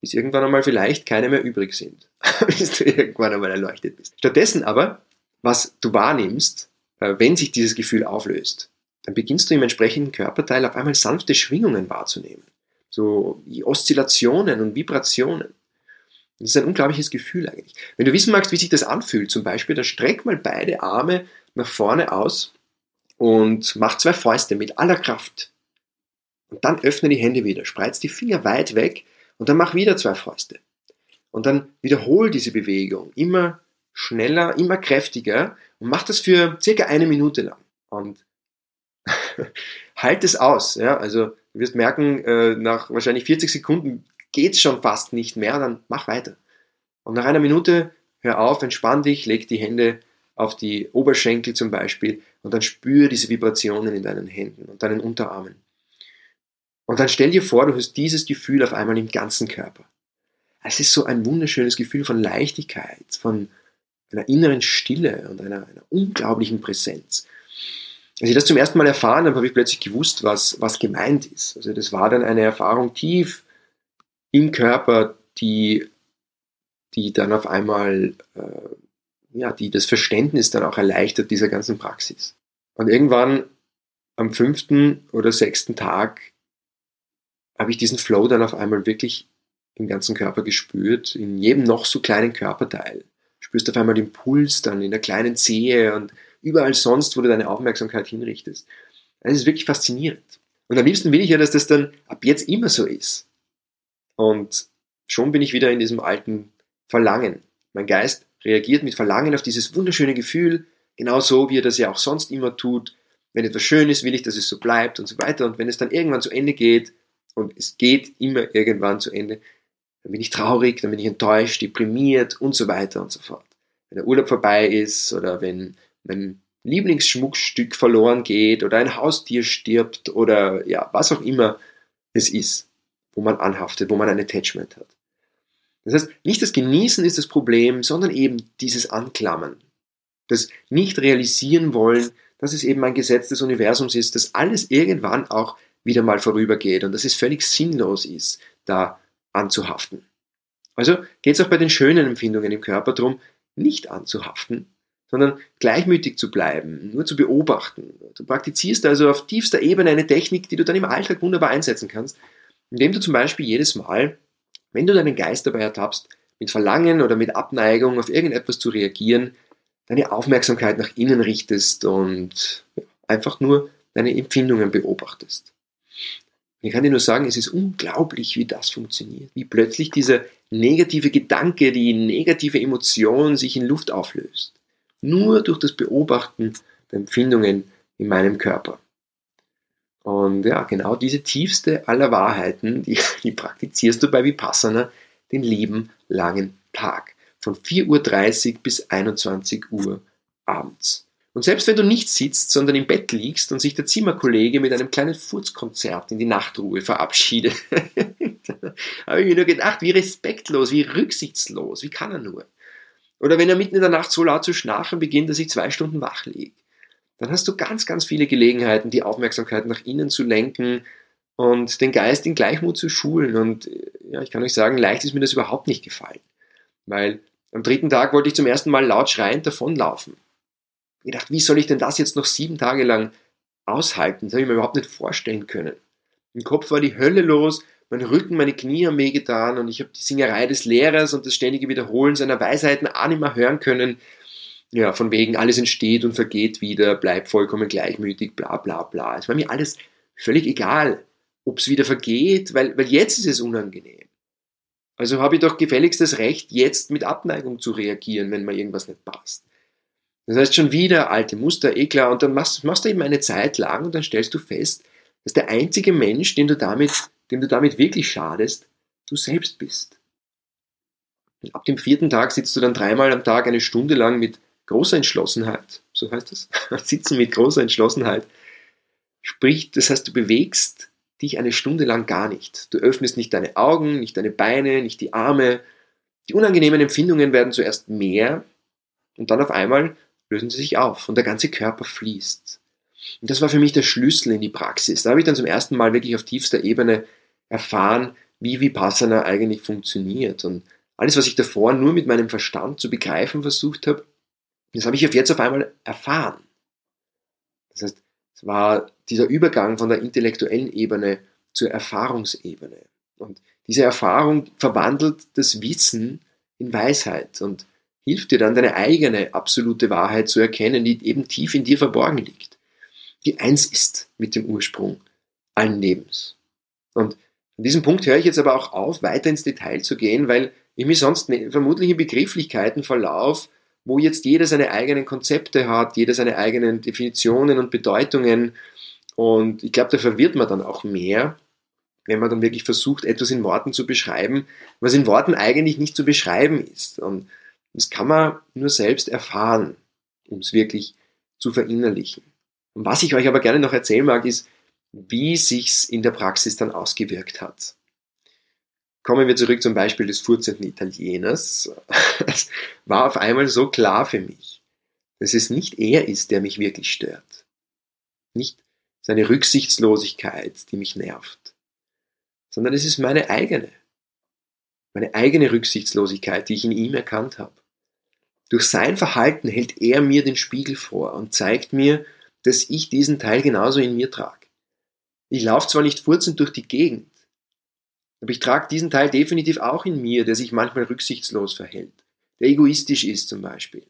Bis irgendwann einmal vielleicht keine mehr übrig sind. *laughs* bis du irgendwann einmal erleuchtet bist. Stattdessen aber, was du wahrnimmst, äh, wenn sich dieses Gefühl auflöst, dann beginnst du im entsprechenden Körperteil auf einmal sanfte Schwingungen wahrzunehmen. So Oszillationen und Vibrationen. Das ist ein unglaubliches Gefühl eigentlich. Wenn du wissen magst, wie sich das anfühlt, zum Beispiel, dann streck mal beide Arme nach vorne aus und mach zwei Fäuste mit aller Kraft. Und dann öffne die Hände wieder, spreiz die Finger weit weg und dann mach wieder zwei Fäuste. Und dann wiederhol diese Bewegung immer schneller, immer kräftiger und mach das für circa eine Minute lang. Und *laughs* halt es aus. Ja? Also du wirst merken, äh, nach wahrscheinlich 40 Sekunden geht's schon fast nicht mehr, dann mach weiter. Und nach einer Minute hör auf, entspann dich, leg die Hände auf die Oberschenkel zum Beispiel und dann spür diese Vibrationen in deinen Händen und deinen Unterarmen. Und dann stell dir vor, du hast dieses Gefühl auf einmal im ganzen Körper. Es ist so ein wunderschönes Gefühl von Leichtigkeit, von einer inneren Stille und einer, einer unglaublichen Präsenz. Als ich das zum ersten Mal erfahren habe, habe ich plötzlich gewusst, was, was gemeint ist. Also das war dann eine Erfahrung tief im Körper, die, die dann auf einmal, äh, ja, die das Verständnis dann auch erleichtert dieser ganzen Praxis. Und irgendwann am fünften oder sechsten Tag habe ich diesen Flow dann auf einmal wirklich im ganzen Körper gespürt, in jedem noch so kleinen Körperteil. Spürst auf einmal den Puls dann in der kleinen Zehe und überall sonst, wo du deine Aufmerksamkeit hinrichtest. Das ist wirklich faszinierend. Und am liebsten will ich ja, dass das dann ab jetzt immer so ist. Und schon bin ich wieder in diesem alten Verlangen. Mein Geist reagiert mit Verlangen auf dieses wunderschöne Gefühl, genauso wie er das ja auch sonst immer tut. Wenn etwas schön ist, will ich, dass es so bleibt und so weiter. Und wenn es dann irgendwann zu Ende geht, und es geht immer irgendwann zu Ende, dann bin ich traurig, dann bin ich enttäuscht, deprimiert und so weiter und so fort. Wenn der Urlaub vorbei ist oder wenn mein Lieblingsschmuckstück verloren geht oder ein Haustier stirbt oder ja, was auch immer es ist, wo man anhaftet, wo man ein Attachment hat. Das heißt, nicht das Genießen ist das Problem, sondern eben dieses Anklammern. Das nicht realisieren wollen, dass es eben ein Gesetz des Universums ist, dass alles irgendwann auch wieder mal vorübergeht und dass es völlig sinnlos ist, da anzuhaften. Also geht es auch bei den schönen Empfindungen im Körper darum, nicht anzuhaften, sondern gleichmütig zu bleiben, nur zu beobachten. Du praktizierst also auf tiefster Ebene eine Technik, die du dann im Alltag wunderbar einsetzen kannst, indem du zum Beispiel jedes Mal, wenn du deinen Geist dabei ertappst, mit Verlangen oder mit Abneigung auf irgendetwas zu reagieren, deine Aufmerksamkeit nach innen richtest und einfach nur deine Empfindungen beobachtest. Ich kann dir nur sagen, es ist unglaublich, wie das funktioniert. Wie plötzlich dieser negative Gedanke, die negative Emotion sich in Luft auflöst. Nur durch das Beobachten der Empfindungen in meinem Körper. Und ja, genau diese tiefste aller Wahrheiten, die, *laughs* die praktizierst du bei Vipassana den lieben langen Tag. Von 4.30 Uhr bis 21 Uhr abends. Und selbst wenn du nicht sitzt, sondern im Bett liegst und sich der Zimmerkollege mit einem kleinen Furzkonzert in die Nachtruhe verabschiedet, *laughs* habe ich mir nur gedacht, wie respektlos, wie rücksichtslos, wie kann er nur? Oder wenn er mitten in der Nacht so laut zu schnarchen beginnt, dass ich zwei Stunden wach liege. Dann hast du ganz, ganz viele Gelegenheiten, die Aufmerksamkeit nach innen zu lenken und den Geist in Gleichmut zu schulen. Und ja, ich kann euch sagen, leicht ist mir das überhaupt nicht gefallen. Weil am dritten Tag wollte ich zum ersten Mal laut schreiend davonlaufen gedacht, wie soll ich denn das jetzt noch sieben Tage lang aushalten? Das habe ich mir überhaupt nicht vorstellen können. Im Kopf war die Hölle los, mein Rücken, meine Knie haben mir getan und ich habe die Singerei des Lehrers und das ständige Wiederholen seiner Weisheiten auch nicht mehr hören können. Ja, von wegen, alles entsteht und vergeht wieder, bleib vollkommen gleichmütig, bla bla bla. Es war mir alles völlig egal, ob es wieder vergeht, weil, weil jetzt ist es unangenehm. Also habe ich doch gefälligst das Recht, jetzt mit Abneigung zu reagieren, wenn mir irgendwas nicht passt. Das heißt schon wieder alte Muster, eh klar, und dann machst, machst du eben eine Zeit lang und dann stellst du fest, dass der einzige Mensch, dem du damit, dem du damit wirklich schadest, du selbst bist. Und ab dem vierten Tag sitzt du dann dreimal am Tag eine Stunde lang mit großer Entschlossenheit, so heißt das, *laughs* sitzen mit großer Entschlossenheit. Sprich, das heißt, du bewegst dich eine Stunde lang gar nicht. Du öffnest nicht deine Augen, nicht deine Beine, nicht die Arme. Die unangenehmen Empfindungen werden zuerst mehr und dann auf einmal lösen sie sich auf und der ganze Körper fließt. Und das war für mich der Schlüssel in die Praxis. Da habe ich dann zum ersten Mal wirklich auf tiefster Ebene erfahren, wie Vipassana eigentlich funktioniert. Und alles, was ich davor nur mit meinem Verstand zu begreifen versucht habe, das habe ich jetzt auf einmal erfahren. Das heißt, es war dieser Übergang von der intellektuellen Ebene zur Erfahrungsebene. Und diese Erfahrung verwandelt das Wissen in Weisheit. Und hilft dir dann deine eigene absolute Wahrheit zu erkennen, die eben tief in dir verborgen liegt, die eins ist mit dem Ursprung allen Lebens. Und an diesem Punkt höre ich jetzt aber auch auf, weiter ins Detail zu gehen, weil ich mich sonst ne, vermutlich in Begrifflichkeiten verlaufe, wo jetzt jeder seine eigenen Konzepte hat, jeder seine eigenen Definitionen und Bedeutungen. Und ich glaube, da verwirrt man dann auch mehr. wenn man dann wirklich versucht, etwas in Worten zu beschreiben, was in Worten eigentlich nicht zu beschreiben ist. Und das kann man nur selbst erfahren, um es wirklich zu verinnerlichen. Und was ich euch aber gerne noch erzählen mag, ist, wie sich's in der Praxis dann ausgewirkt hat. Kommen wir zurück zum Beispiel des furzenden Italieners. Es *laughs* war auf einmal so klar für mich, dass es nicht er ist, der mich wirklich stört. Nicht seine Rücksichtslosigkeit, die mich nervt, sondern es ist meine eigene. Meine eigene Rücksichtslosigkeit, die ich in ihm erkannt habe. Durch sein Verhalten hält er mir den Spiegel vor und zeigt mir, dass ich diesen Teil genauso in mir trage. Ich laufe zwar nicht furzend durch die Gegend, aber ich trage diesen Teil definitiv auch in mir, der sich manchmal rücksichtslos verhält, der egoistisch ist zum Beispiel,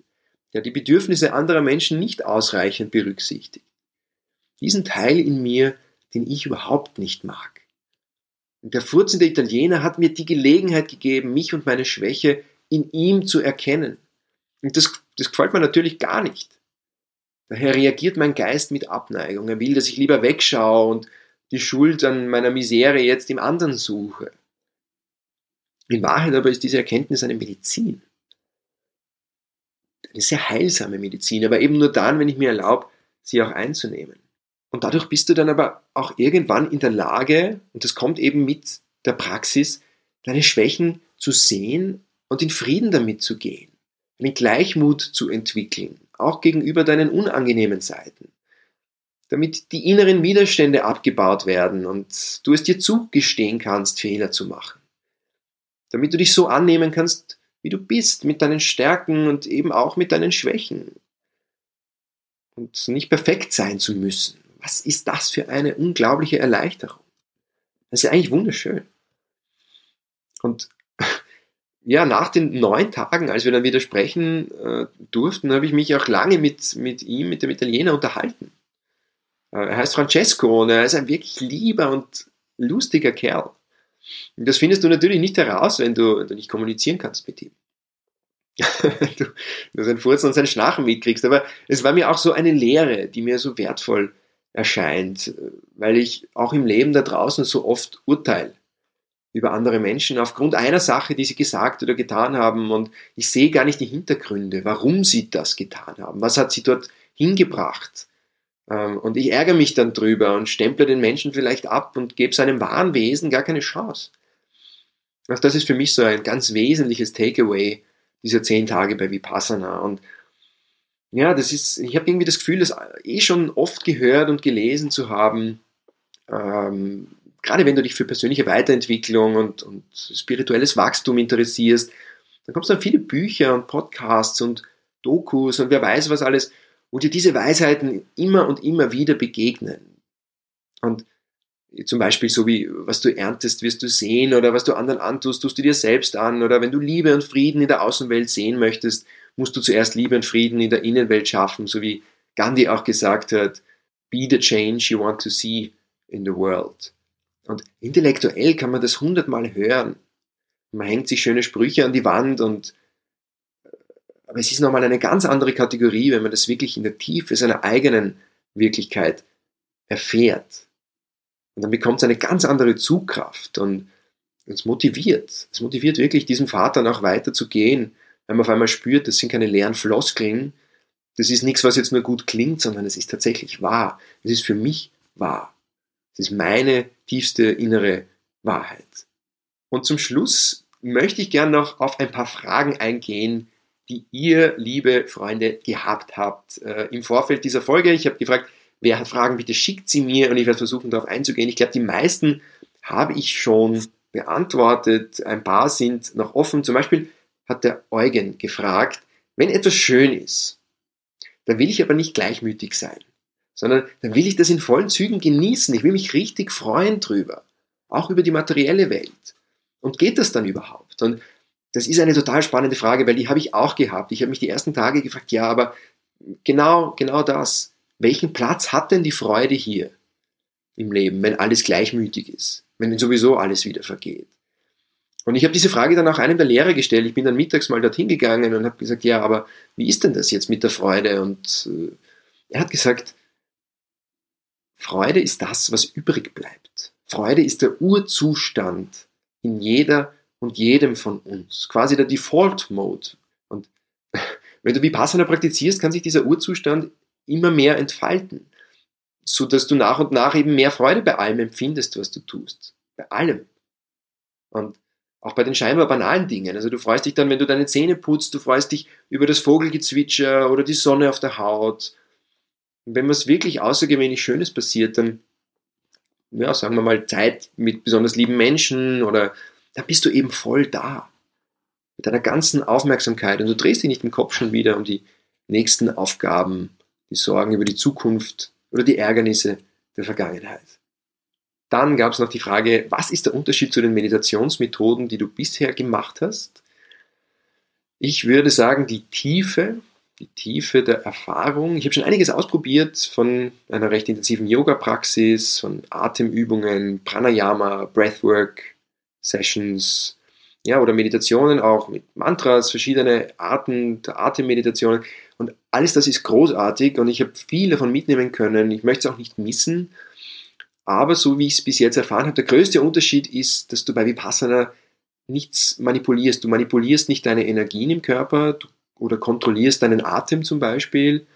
der die Bedürfnisse anderer Menschen nicht ausreichend berücksichtigt. Diesen Teil in mir, den ich überhaupt nicht mag. Und der furzende Italiener hat mir die Gelegenheit gegeben, mich und meine Schwäche in ihm zu erkennen. Und das, das gefällt mir natürlich gar nicht. Daher reagiert mein Geist mit Abneigung. Er will, dass ich lieber wegschaue und die Schuld an meiner Misere jetzt im anderen suche. In Wahrheit aber ist diese Erkenntnis eine Medizin. Eine sehr heilsame Medizin, aber eben nur dann, wenn ich mir erlaube, sie auch einzunehmen. Und dadurch bist du dann aber auch irgendwann in der Lage, und das kommt eben mit der Praxis, deine Schwächen zu sehen und in Frieden damit zu gehen, einen Gleichmut zu entwickeln, auch gegenüber deinen unangenehmen Seiten damit die inneren Widerstände abgebaut werden und du es dir zugestehen kannst, Fehler zu machen. Damit du dich so annehmen kannst, wie du bist, mit deinen Stärken und eben auch mit deinen Schwächen. Und nicht perfekt sein zu müssen. Was ist das für eine unglaubliche Erleichterung? Das ist ja eigentlich wunderschön. Und *laughs* ja, nach den neun Tagen, als wir dann wieder sprechen äh, durften, habe ich mich auch lange mit, mit ihm, mit dem Italiener unterhalten. Äh, er heißt Francesco und er ist ein wirklich lieber und lustiger Kerl. Und das findest du natürlich nicht heraus, wenn du, wenn du nicht kommunizieren kannst mit ihm. *laughs* du, du sein Furzen und sein Schnarchen mitkriegst. Aber es war mir auch so eine Lehre, die mir so wertvoll erscheint, weil ich auch im Leben da draußen so oft urteile über andere Menschen aufgrund einer Sache, die sie gesagt oder getan haben und ich sehe gar nicht die Hintergründe, warum sie das getan haben, was hat sie dort hingebracht, und ich ärgere mich dann drüber und stemple den Menschen vielleicht ab und gebe seinem wahren Wesen gar keine Chance. Auch das ist für mich so ein ganz wesentliches Takeaway dieser zehn Tage bei Vipassana. Und ja, das ist, ich habe irgendwie das Gefühl, das eh schon oft gehört und gelesen zu haben. Ähm, gerade wenn du dich für persönliche Weiterentwicklung und, und spirituelles Wachstum interessierst, dann kommst du an viele Bücher und Podcasts und Dokus und wer weiß was alles wo dir diese Weisheiten immer und immer wieder begegnen. Und zum Beispiel so wie, was du erntest, wirst du sehen oder was du anderen antust, tust du dir selbst an oder wenn du Liebe und Frieden in der Außenwelt sehen möchtest, musst du zuerst Liebe und Frieden in der Innenwelt schaffen, so wie Gandhi auch gesagt hat, be the change you want to see in the world. Und intellektuell kann man das hundertmal hören. Man hängt sich schöne Sprüche an die Wand und aber es ist nochmal eine ganz andere Kategorie, wenn man das wirklich in der Tiefe seiner eigenen Wirklichkeit erfährt. Und dann bekommt es eine ganz andere Zugkraft und es motiviert. Es motiviert wirklich, diesem Vater noch weiter zu gehen, weil man auf einmal spürt, das sind keine leeren Floskeln, das ist nichts, was jetzt nur gut klingt, sondern es ist tatsächlich wahr. Es ist für mich wahr. Es ist meine tiefste innere Wahrheit. Und zum Schluss möchte ich gern noch auf ein paar Fragen eingehen, die ihr, liebe Freunde, gehabt habt äh, im Vorfeld dieser Folge. Ich habe gefragt, wer hat Fragen, bitte schickt sie mir und ich werde versuchen, darauf einzugehen. Ich glaube, die meisten habe ich schon beantwortet. Ein paar sind noch offen. Zum Beispiel hat der Eugen gefragt, wenn etwas schön ist, dann will ich aber nicht gleichmütig sein, sondern dann will ich das in vollen Zügen genießen. Ich will mich richtig freuen drüber, auch über die materielle Welt. Und geht das dann überhaupt? Und das ist eine total spannende Frage, weil die habe ich auch gehabt. Ich habe mich die ersten Tage gefragt, ja, aber genau, genau das. Welchen Platz hat denn die Freude hier im Leben, wenn alles gleichmütig ist, wenn sowieso alles wieder vergeht? Und ich habe diese Frage dann auch einem der Lehrer gestellt. Ich bin dann mittags mal dorthin gegangen und habe gesagt, ja, aber wie ist denn das jetzt mit der Freude? Und äh, er hat gesagt, Freude ist das, was übrig bleibt Freude ist der Urzustand in jeder und jedem von uns, quasi der Default Mode. Und *laughs* wenn du Vipassana praktizierst, kann sich dieser Urzustand immer mehr entfalten, so dass du nach und nach eben mehr Freude bei allem empfindest, was du tust. Bei allem. Und auch bei den scheinbar banalen Dingen. Also du freust dich dann, wenn du deine Zähne putzt, du freust dich über das Vogelgezwitscher oder die Sonne auf der Haut. Und wenn was wirklich außergewöhnlich Schönes passiert, dann, ja, sagen wir mal, Zeit mit besonders lieben Menschen oder dann bist du eben voll da. Mit deiner ganzen Aufmerksamkeit und du drehst dich nicht im Kopf schon wieder um die nächsten Aufgaben, die Sorgen über die Zukunft oder die Ärgernisse der Vergangenheit. Dann gab es noch die Frage, was ist der Unterschied zu den Meditationsmethoden, die du bisher gemacht hast? Ich würde sagen, die Tiefe, die Tiefe der Erfahrung. Ich habe schon einiges ausprobiert von einer recht intensiven Yoga-Praxis, von Atemübungen, Pranayama, Breathwork, Sessions, ja, oder Meditationen auch mit Mantras, verschiedene Arten der Atemmeditationen. Und alles das ist großartig und ich habe viel davon mitnehmen können. Ich möchte es auch nicht missen. Aber so wie ich es bis jetzt erfahren habe, der größte Unterschied ist, dass du bei Vipassana nichts manipulierst. Du manipulierst nicht deine Energien im Körper oder kontrollierst deinen Atem zum Beispiel.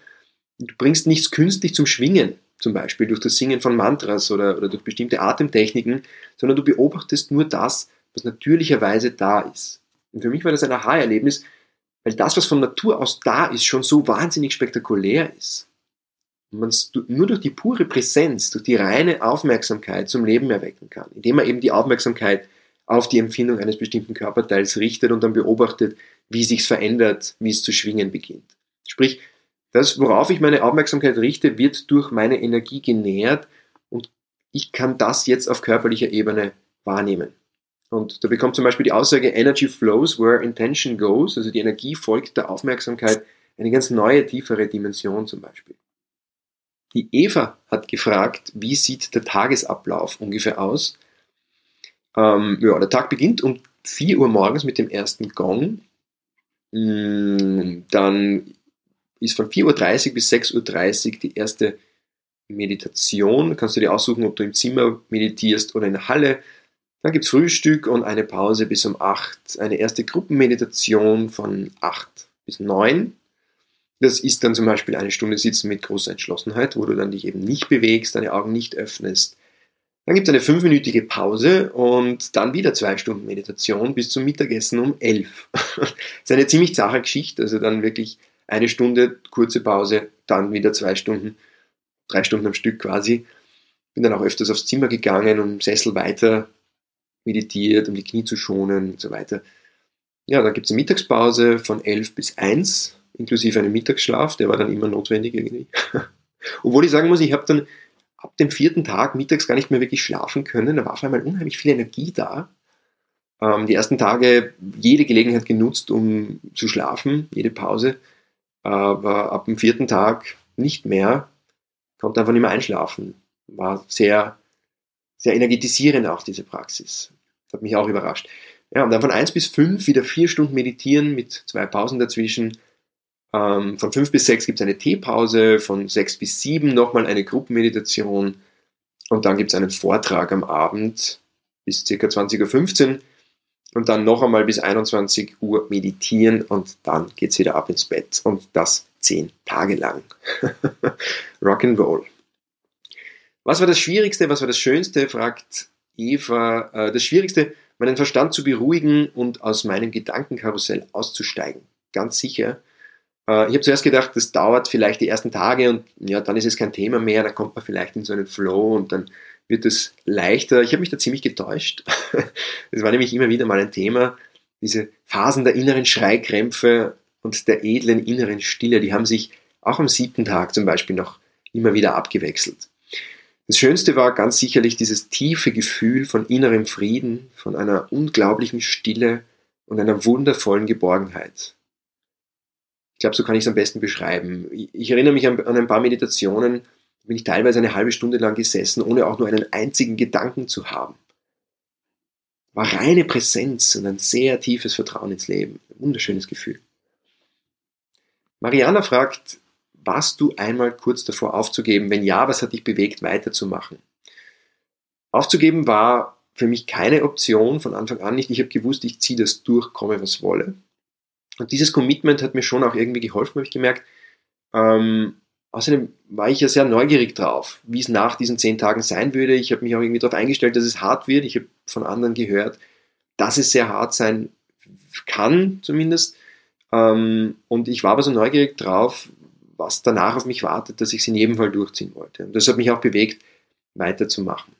Du bringst nichts künstlich zum Schwingen, zum Beispiel durch das Singen von Mantras oder, oder durch bestimmte Atemtechniken, sondern du beobachtest nur das, was natürlicherweise da ist. Und für mich war das ein Aha-Erlebnis, weil das, was von Natur aus da ist, schon so wahnsinnig spektakulär ist man es nur durch die pure Präsenz, durch die reine Aufmerksamkeit zum Leben erwecken kann, indem man eben die Aufmerksamkeit auf die Empfindung eines bestimmten Körperteils richtet und dann beobachtet, wie sich's verändert, wie es zu schwingen beginnt. Sprich, das, worauf ich meine Aufmerksamkeit richte, wird durch meine Energie genährt und ich kann das jetzt auf körperlicher Ebene wahrnehmen. Und da bekommt zum Beispiel die Aussage Energy flows where intention goes, also die Energie folgt der Aufmerksamkeit, eine ganz neue, tiefere Dimension zum Beispiel. Die Eva hat gefragt, wie sieht der Tagesablauf ungefähr aus? Ähm, ja, der Tag beginnt um 4 Uhr morgens mit dem ersten Gong. Mm, dann ist von 4.30 Uhr bis 6.30 Uhr die erste Meditation. Kannst du dir aussuchen, ob du im Zimmer meditierst oder in der Halle. Dann gibt es Frühstück und eine Pause bis um 8. Eine erste Gruppenmeditation von 8 bis 9. Das ist dann zum Beispiel eine Stunde Sitzen mit großer Entschlossenheit, wo du dann dich eben nicht bewegst, deine Augen nicht öffnest. Dann gibt es eine fünfminütige Pause und dann wieder zwei Stunden Meditation bis zum Mittagessen um elf. *laughs* das ist eine ziemlich zache Geschichte, also dann wirklich eine Stunde kurze Pause, dann wieder zwei Stunden, drei Stunden am Stück quasi. Bin dann auch öfters aufs Zimmer gegangen und im Sessel weiter meditiert, um die Knie zu schonen und so weiter. Ja, dann gibt es eine Mittagspause von elf bis eins inklusive einem Mittagsschlaf, der war dann immer notwendig irgendwie. *laughs* Obwohl ich sagen muss, ich habe dann ab dem vierten Tag mittags gar nicht mehr wirklich schlafen können. Da war auf einmal unheimlich viel Energie da. Ähm, die ersten Tage jede Gelegenheit genutzt, um zu schlafen, jede Pause. Aber ab dem vierten Tag nicht mehr. Konnte einfach nicht mehr einschlafen. War sehr, sehr energetisierend auch diese Praxis. Hat mich auch überrascht. Ja, und dann von eins bis fünf wieder vier Stunden meditieren mit zwei Pausen dazwischen ähm, von 5 bis 6 gibt es eine Teepause, von 6 bis 7 nochmal eine Gruppenmeditation und dann gibt es einen Vortrag am Abend bis ca. 20.15 Uhr und dann noch einmal bis 21 Uhr meditieren und dann geht es wieder ab ins Bett und das 10 Tage lang. *laughs* Rock'n'Roll. Was war das Schwierigste, was war das Schönste, fragt Eva. Äh, das Schwierigste, meinen Verstand zu beruhigen und aus meinem Gedankenkarussell auszusteigen. Ganz sicher. Äh, ich habe zuerst gedacht, das dauert vielleicht die ersten Tage und ja, dann ist es kein Thema mehr, dann kommt man vielleicht in so einen Flow und dann wird es leichter. Ich habe mich da ziemlich getäuscht. *laughs* Das war nämlich immer wieder mal ein Thema. Diese Phasen der inneren Schreikrämpfe und der edlen inneren Stille, die haben sich auch am siebten Tag zum Beispiel noch immer wieder abgewechselt. Das Schönste war ganz sicherlich dieses tiefe Gefühl von innerem Frieden, von einer unglaublichen Stille und einer wundervollen Geborgenheit. Ich glaube, so kann ich es am besten beschreiben. Ich erinnere mich an, an ein paar Meditationen, bin ich teilweise eine halbe Stunde lang gesessen, ohne auch nur einen einzigen Gedanken zu haben. War reine Präsenz und ein sehr tiefes Vertrauen ins Leben. Ein wunderschönes Gefühl. Mariana fragt, warst du einmal kurz davor aufzugeben? Wenn ja, was hat dich bewegt, weiterzumachen? Aufzugeben war für mich keine Option von Anfang an nicht. Ich habe gewusst, ich ziehe das durch, komme was wolle. Und dieses Commitment hat mir schon auch irgendwie geholfen, habe ich gemerkt. Ähm, außerdem war ich ja sehr neugierig drauf, wie es nach diesen zehn Tagen sein würde. Ich habe mich auch irgendwie darauf eingestellt, dass es hart wird. Ich habe von anderen gehört, dass es sehr hart sein kann, zumindest. Ähm, und ich war aber so neugierig drauf, was danach auf mich wartet, dass ich es in jedem Fall durchziehen wollte. Und das hat mich auch bewegt, weiterzumachen.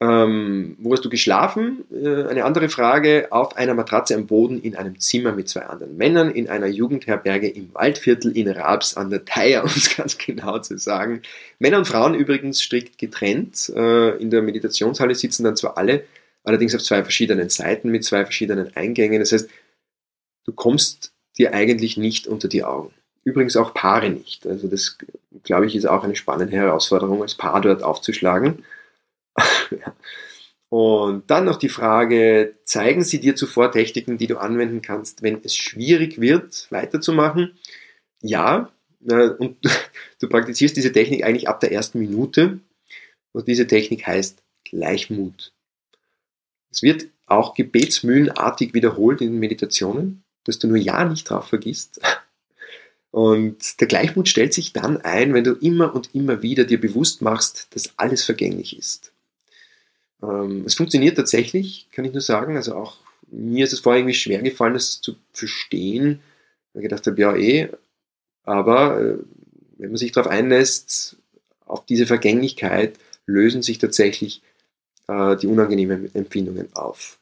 Ähm, wo hast du geschlafen? Äh, eine andere Frage. Auf einer Matratze am Boden in einem Zimmer mit zwei anderen Männern in einer Jugendherberge im Waldviertel in Raps an der Theier, *laughs* um es ganz genau zu sagen. Männer und Frauen übrigens strikt getrennt. Äh, in der Meditationshalle sitzen dann zwar alle, allerdings auf zwei verschiedenen Seiten mit zwei verschiedenen Eingängen. Das heißt, du kommst dir eigentlich nicht unter die Augen. Übrigens auch Paare nicht. Also das, glaube ich, ist auch eine spannende Herausforderung, als Paar dort aufzuschlagen. *laughs* Und dann noch die Frage, zeigen sie dir zuvor Techniken, die du anwenden kannst, wenn es schwierig wird, weiterzumachen? Ja, und *laughs* du praktizierst diese Technik eigentlich ab der ersten Minute. Und diese Technik heißt Gleichmut. Es wird auch gebetsmühlenartig wiederholt in Meditationen, dass du nur ja nicht drauf vergisst. *laughs* Und der Gleichmut stellt sich dann ein, wenn du immer und immer wieder dir bewusst machst, dass alles vergänglich ist. Ähm, es funktioniert tatsächlich, kann ich nur sagen. Also auch mir ist es vorher irgendwie schwer gefallen, das zu verstehen. Ich gedacht habe, ja eh, aber äh, wenn man sich darauf einlässt, auf diese Vergänglichkeit, lösen sich tatsächlich äh, die unangenehmen Empfindungen auf.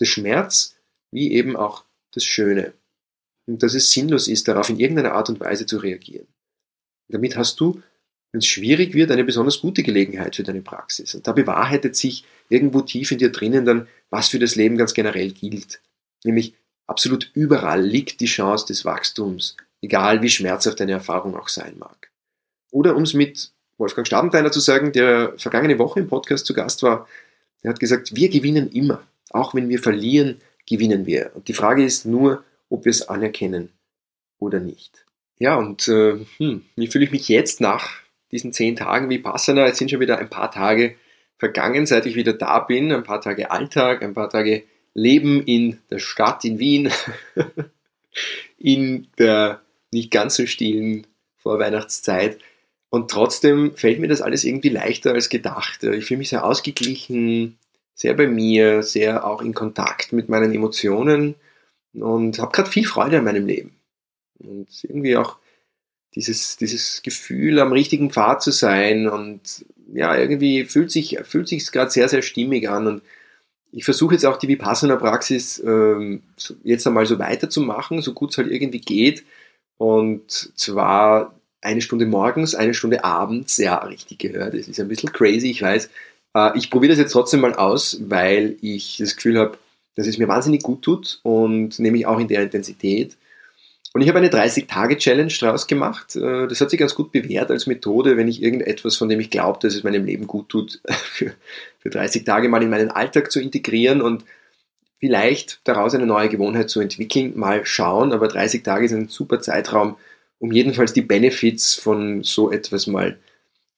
Der Schmerz, wie eben auch das Schöne. Und dass es sinnlos ist, darauf in irgendeiner Art und Weise zu reagieren. Damit hast du wenn es schwierig wird, eine besonders gute Gelegenheit für deine Praxis. Und da bewahrheitet sich irgendwo tief in dir drinnen dann, was für das Leben ganz generell gilt. Nämlich absolut überall liegt die Chance des Wachstums, egal wie schmerzhaft deine Erfahrung auch sein mag. Oder um es mit Wolfgang Stabenteiner zu sagen, der vergangene Woche im Podcast zu Gast war, der hat gesagt, wir gewinnen immer. Auch wenn wir verlieren, gewinnen wir. Und die Frage ist nur, ob wir es anerkennen oder nicht. Ja, und äh, hm, wie fühle ich mich jetzt nach diesen zehn Tagen wie Passana. Jetzt sind schon wieder ein paar Tage vergangen, seit ich wieder da bin. Ein paar Tage Alltag, ein paar Tage Leben in der Stadt, in Wien, *laughs* in der nicht ganz so stillen Vorweihnachtszeit. Und trotzdem fällt mir das alles irgendwie leichter als gedacht. Ich fühle mich sehr ausgeglichen, sehr bei mir, sehr auch in Kontakt mit meinen Emotionen und habe gerade viel Freude an meinem Leben. Und irgendwie auch dieses, dieses Gefühl, am richtigen Pfad zu sein und ja, irgendwie fühlt sich fühlt gerade sehr, sehr stimmig an und ich versuche jetzt auch die Vipassana-Praxis ähm, jetzt einmal so weiterzumachen, so gut es halt irgendwie geht und zwar eine Stunde morgens, eine Stunde abends, ja, richtig gehört, es ist ein bisschen crazy, ich weiß. Äh, ich probiere das jetzt trotzdem mal aus, weil ich das Gefühl habe, dass es mir wahnsinnig gut tut und nämlich auch in der Intensität. Und ich habe eine 30-Tage-Challenge draus gemacht. Äh, das hat sich ganz gut bewährt als Methode, wenn ich irgendetwas, von dem ich glaube, dass es meinem Leben gut tut, *laughs* für, für 30 Tage mal in meinen Alltag zu integrieren und vielleicht daraus eine neue Gewohnheit zu entwickeln. Mal schauen, aber 30 Tage ist ein super Zeitraum, um jedenfalls die Benefits von so etwas mal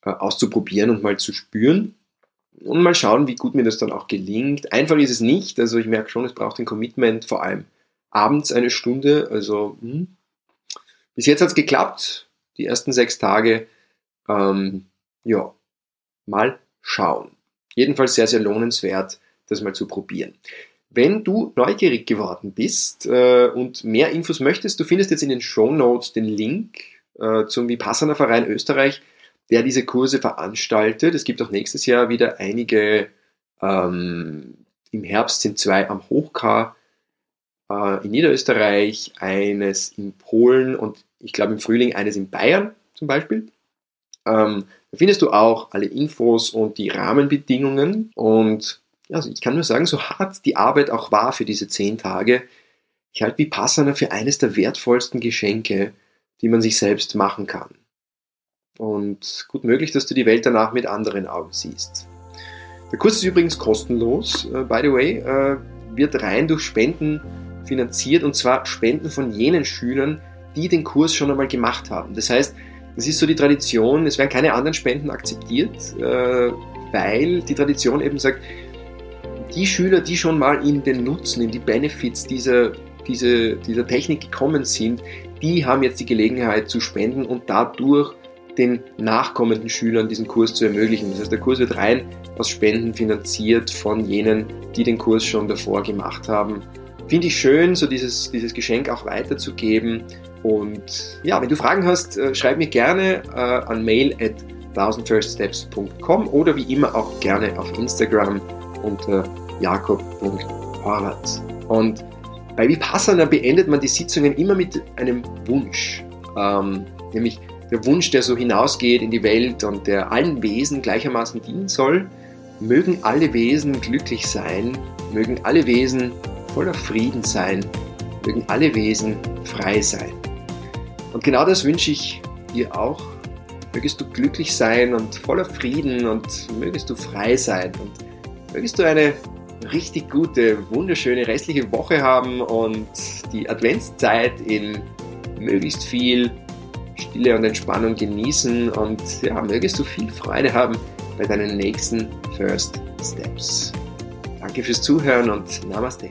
äh, auszuprobieren und mal zu spüren. Und mal schauen, wie gut mir das dann auch gelingt. Einfach ist es nicht. Also ich merke schon, es braucht ein Commitment, vor allem abends eine Stunde. Also hm. bis jetzt hat es geklappt, die ersten sechs Tage. Ähm, ja, mal schauen. Jedenfalls sehr, sehr lohnenswert, das mal zu probieren. Wenn du neugierig geworden bist äh, und mehr Infos möchtest, du findest jetzt in den Show Notes den Link äh, zum Vipassana Verein Österreich, der diese Kurse veranstaltet. Es gibt auch nächstes Jahr wieder einige, ähm, im Herbst sind zwei am Hochkar äh, in Niederösterreich, eines in Polen und ich glaube im Frühling eines in Bayern zum Beispiel. Ähm, da findest du auch alle Infos und die Rahmenbedingungen. Und also ich kann nur sagen, so hart die Arbeit auch war für diese zehn Tage, ich halte Vipassana für eines der wertvollsten Geschenke, die man sich selbst machen kann. Und gut möglich, dass du die Welt danach mit anderen Augen siehst. Der Kurs ist übrigens kostenlos, uh, by the way, uh, wird rein durch Spenden finanziert und zwar Spenden von jenen Schülern, die den Kurs schon einmal gemacht haben. Das heißt, das ist so die Tradition, es werden keine anderen Spenden akzeptiert. Äh, weil die Tradition eben sagt, die Schüler, die schon mal in den Nutzen, in die Benefits dieser, dieser, dieser Technik gekommen sind, die haben jetzt die Gelegenheit zu spenden und dadurch den nachkommenden Schülern diesen Kurs zu ermöglichen. Das heißt, der Kurs wird rein aus Spenden finanziert von jenen, die den Kurs schon davor gemacht haben. Finde ich schön, so dieses, dieses Geschenk auch weiterzugeben. Und ja, wenn du Fragen hast, äh, schreib mir gerne äh, an mail at 1000firststeps.com oder wie immer auch gerne auf Instagram unter jakob.horvath. Und bei Vipassana beendet man die Sitzungen immer mit einem Wunsch, ähm, nämlich der Wunsch, der so hinausgeht in die Welt und der allen Wesen gleichermaßen dienen soll. Mögen alle Wesen glücklich sein, mögen alle Wesen voller Frieden sein, mögen alle Wesen frei sein. Und genau das wünsche ich dir auch. Mögest du glücklich sein und voller Frieden und mögest du frei sein und mögest du eine richtig gute, wunderschöne restliche Woche haben und die Adventszeit in möglichst viel Stille und Entspannung genießen und ja, mögest du viel Freude haben bei deinen nächsten First Steps. Danke fürs Zuhören und Namaste.